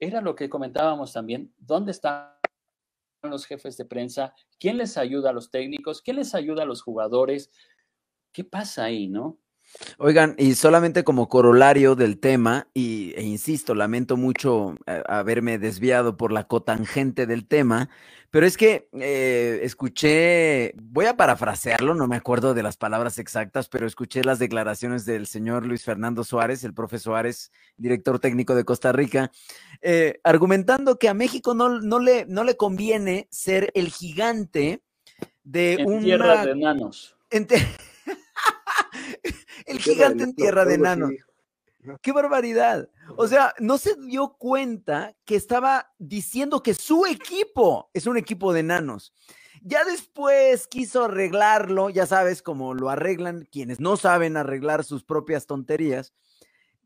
era lo que comentábamos también. ¿Dónde están los jefes de prensa? ¿Quién les ayuda a los técnicos? ¿Quién les ayuda a los jugadores? ¿Qué pasa ahí, no? Oigan, y solamente como corolario del tema, y, e insisto, lamento mucho eh, haberme desviado por la cotangente del tema, pero es que eh, escuché, voy a parafrasearlo, no me acuerdo de las palabras exactas, pero escuché las declaraciones del señor Luis Fernando Suárez, el profe Suárez, director técnico de Costa Rica, eh, argumentando que a México no, no, le, no le conviene ser el gigante de un... Tierra de enanos. El gigante en tierra de enano. ¡Qué barbaridad! O sea, no se dio cuenta que estaba diciendo que su equipo es un equipo de enanos. Ya después quiso arreglarlo, ya sabes cómo lo arreglan quienes no saben arreglar sus propias tonterías,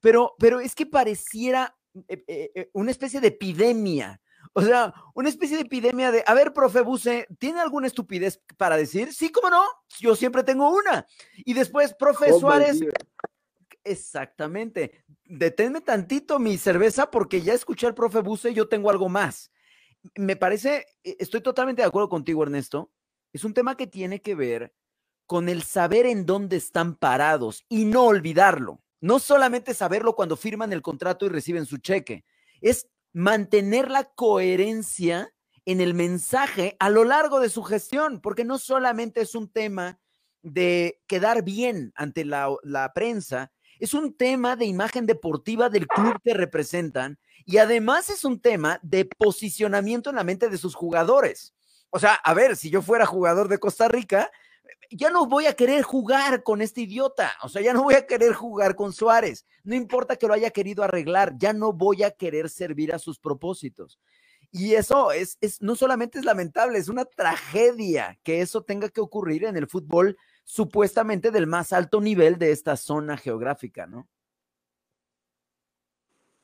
pero, pero es que pareciera eh, eh, eh, una especie de epidemia. O sea, una especie de epidemia de, a ver, profe Buse, ¿tiene alguna estupidez para decir? Sí, cómo no, yo siempre tengo una. Y después, profe Suárez, exactamente, deténme tantito mi cerveza porque ya escuché al profe Buse, yo tengo algo más. Me parece, e, estoy totalmente de acuerdo contigo, Ernesto. Es un tema que tiene que ver con el saber en dónde están parados y no olvidarlo. No solamente saberlo cuando firman el contrato y reciben su cheque, es mantener la coherencia en el mensaje a lo largo de su gestión, porque no solamente es un tema de quedar bien ante la, prensa, es un tema de imagen deportiva del club que representan y además es un tema de posicionamiento en la mente de sus jugadores. O sea, a ver, si yo fuera jugador de Costa Rica, ya no voy a querer jugar con este idiota, o sea, ya no voy a querer jugar con Suárez, no importa que lo haya querido arreglar, ya no voy a querer servir a sus propósitos. Y eso es, es no solamente es lamentable, es una tragedia que eso tenga que ocurrir en el fútbol supuestamente del más alto nivel de esta zona geográfica, ¿no?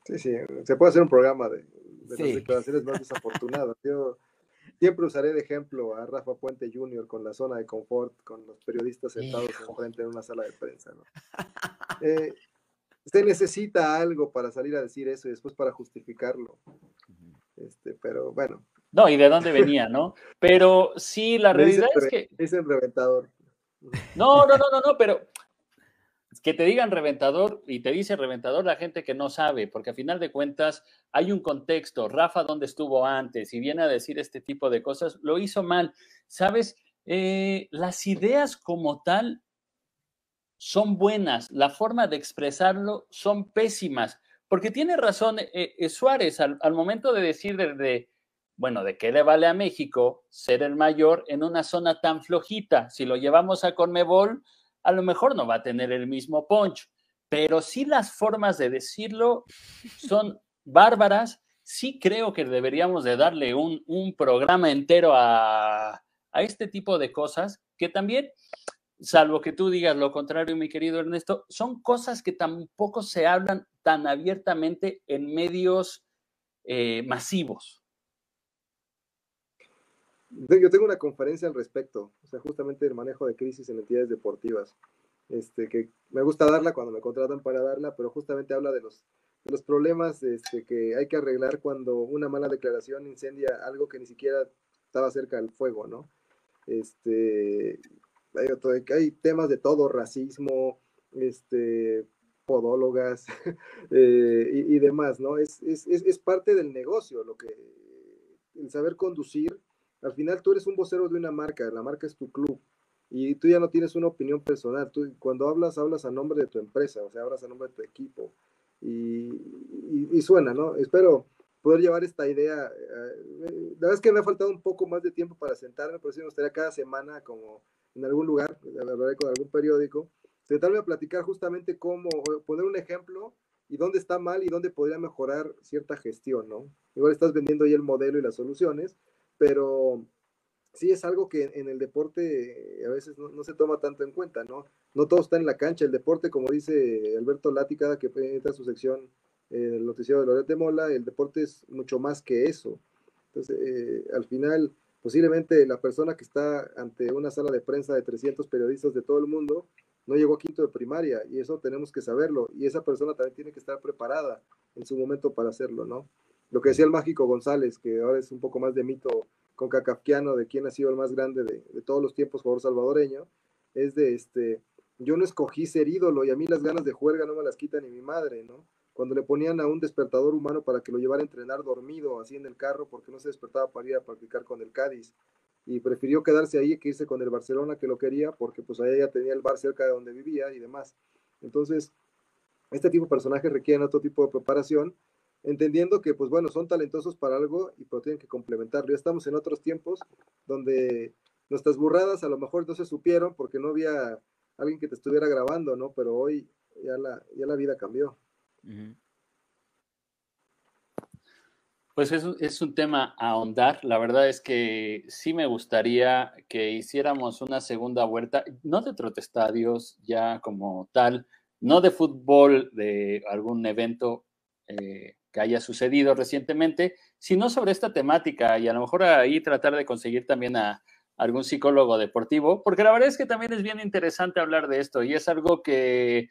Sí, sí, se puede hacer un programa de, las declaraciones más desafortunadas. Yo siempre usaré de ejemplo a Rafa Puente Jr. con la zona de confort, con los periodistas sentados enfrente en una sala de prensa. ¿no? Eh, se necesita algo para salir a decir eso y después para justificarlo. Este, pero bueno. No, y de dónde venía, ¿no? Pero sí, la realidad es que. Es el reventador. No, no, no, no, no, pero que te digan reventador y te dice reventador la gente que no sabe, porque a final de cuentas hay un contexto. Rafa, ¿dónde estuvo antes? Y viene a decir este tipo de cosas, lo hizo mal. ¿Sabes? Eh, las ideas como tal son buenas, la forma de expresarlo son pésimas, porque tiene razón eh, eh, Suárez al, momento de decir de, bueno, ¿de qué le vale a México ser el mayor en una zona tan flojita? Si lo llevamos a Conmebol, a lo mejor no va a tener el mismo punch, pero sí las formas de decirlo son bárbaras. Sí creo que deberíamos de darle un, programa entero a, a este tipo de cosas que también, salvo que tú digas lo contrario, mi querido Ernesto, son cosas que tampoco se hablan tan abiertamente en medios eh, masivos. Yo tengo una conferencia al respecto, o sea, justamente el manejo de crisis en entidades deportivas, este, que me gusta darla cuando me contratan para darla, pero justamente habla de los, los problemas este, que hay que arreglar cuando una mala declaración incendia algo que ni siquiera estaba cerca del fuego, ¿no? Este, hay, hay temas de todo, racismo, este, podólogas eh, y, y, demás, ¿no? Es, es, es, parte del negocio, lo que, el saber conducir al final tú eres un vocero de una marca, la marca es tu club y tú ya no tienes una opinión personal. Tú cuando hablas, hablas a nombre de tu empresa, o sea, hablas a nombre de tu equipo y, suena, ¿no? Espero poder llevar esta idea. Eh, la verdad es que me ha faltado un poco más de tiempo para sentarme, por eso me gustaría cada semana, como en algún lugar, hablaré con algún periódico, sentarme a platicar justamente cómo, poner un ejemplo y dónde está mal y dónde podría mejorar cierta gestión, ¿no? Igual estás vendiendo ahí el modelo y las soluciones, pero sí es algo que en el deporte a veces no, se toma tanto en cuenta, ¿no? No todo está en la cancha, el deporte, como dice Alberto Lati, cada que entra su sección, eh, el noticiero de Loret de Mola, el deporte es mucho más que eso. Entonces, eh, al final, posiblemente la persona que está ante una sala de prensa de 300 periodistas de todo el mundo, no llegó a quinto de primaria y eso tenemos que saberlo y esa persona también tiene que estar preparada en su momento para hacerlo, ¿no? Lo que decía el mágico González, que ahora es un poco más de mito con Cacafquiano de quién ha sido el más grande de, todos los tiempos, jugador salvadoreño, es de este, yo no escogí ser ídolo y a mí las ganas de juerga no me las quita ni mi madre, ¿no? Cuando le ponían a un despertador humano para que lo llevara a entrenar dormido, así en el carro, porque no se despertaba para ir a practicar con el Cádiz, y prefirió quedarse ahí que irse con el Barcelona que lo quería, porque pues allá ya tenía el bar cerca de donde vivía y demás. Entonces, este tipo de personajes requieren otro tipo de preparación, entendiendo que, pues bueno, son talentosos para algo y pero tienen que complementarlo. Ya estamos en otros tiempos donde nuestras burradas a lo mejor no se supieron porque no había alguien que te estuviera grabando, ¿no? Pero hoy ya la, ya la vida cambió. Pues es, es, un tema a ahondar. La verdad es que sí me gustaría que hiciéramos una segunda vuelta, no de trotestadios ya como tal, no de fútbol, de algún evento eh, que haya sucedido recientemente, sino sobre esta temática y a lo mejor ahí tratar de conseguir también a algún psicólogo deportivo, porque la verdad es que también es bien interesante hablar de esto y es algo que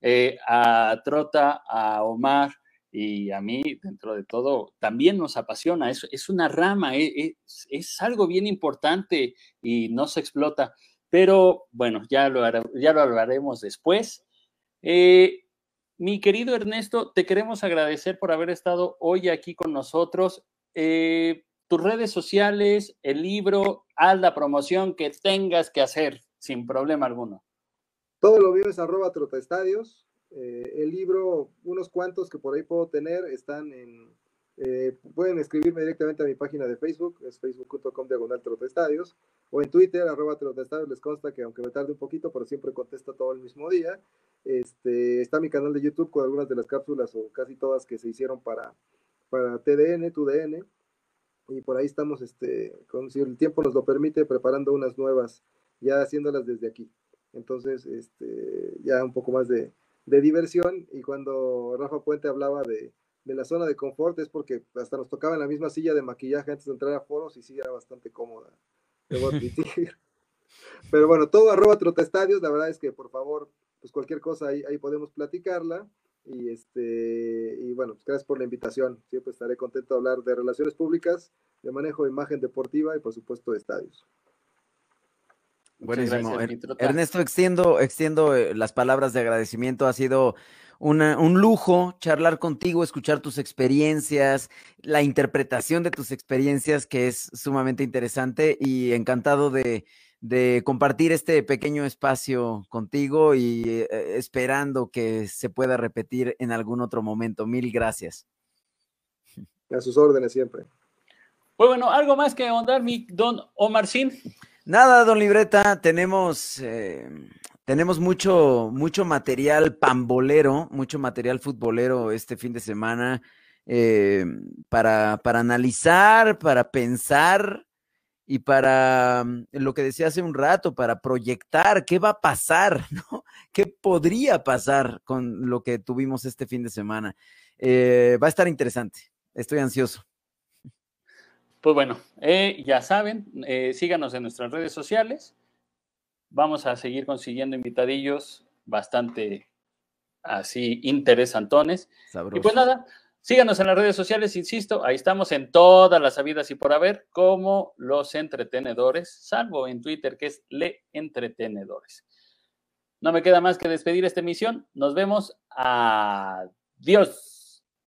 eh, a Trota, a Omar y a mí, dentro de todo, también nos apasiona. Es, es una rama, e, es, es, algo bien importante y no se explota. Pero bueno, ya lo, ya lo hablaremos después. Eh, mi querido Ernesto, te queremos agradecer por haber estado hoy aquí con nosotros. Eh, tus redes sociales, el libro, haz la promoción que tengas que hacer sin problema alguno. Todo lo mío es arroba trotaestadios. Eh, el libro, unos cuantos que por ahí puedo tener, están en, Eh, pueden escribirme directamente a mi página de Facebook, es facebook.com diagonal estadios, o en Twitter, arroba trotestadios, les consta que aunque me tarde un poquito, pero siempre contesta todo el mismo día. Este, está mi canal de YouTube con algunas de las cápsulas o casi todas que se hicieron para, para TDN, TUDN, y por ahí estamos, este, con, si el tiempo nos lo permite, preparando unas nuevas, ya haciéndolas desde aquí. Entonces, este, ya un poco más de, de diversión, y cuando Rafa Puente hablaba de de la zona de confort es porque hasta nos tocaba en la misma silla de maquillaje antes de entrar a foros y sí era bastante cómoda, debo admitir. Pero bueno, todo arroba trotestadios, la verdad es que por favor, pues cualquier cosa ahí, ahí podemos platicarla. Y este, y bueno, pues gracias por la invitación. Siempre estaré contento de hablar de relaciones públicas, de manejo de imagen deportiva y por supuesto de estadios. Buenísimo. Ernesto, extiendo, extiendo eh, las palabras de agradecimiento. Ha sido un lujo charlar contigo, escuchar tus experiencias, la interpretación de tus experiencias, que es sumamente interesante y encantado de, compartir este pequeño espacio contigo y eh, esperando que se pueda repetir en algún otro momento. Mil gracias. A sus órdenes siempre. Pues bueno, algo más que ahondar, mi don Omarcín. Nada, don Libreta, tenemos eh, tenemos mucho, mucho material pambolero, mucho material futbolero este fin de semana eh, para, para analizar, para pensar y para mm, lo que decía hace un rato, para proyectar qué va a pasar, ¿no? ¿Qué podría pasar con lo que tuvimos este fin de semana? Eh, va a estar interesante. Estoy ansioso. Pues bueno, eh, ya saben, síganos en nuestras redes sociales vamos a seguir consiguiendo invitadillos bastante así interesantones. Y pues nada, síganos en las redes sociales, insisto, ahí estamos en todas las sabidas y por haber, como los entretenedores, salvo en Twitter, que es Le Entretenedores. No me queda más que despedir esta emisión. Nos vemos. Adiós.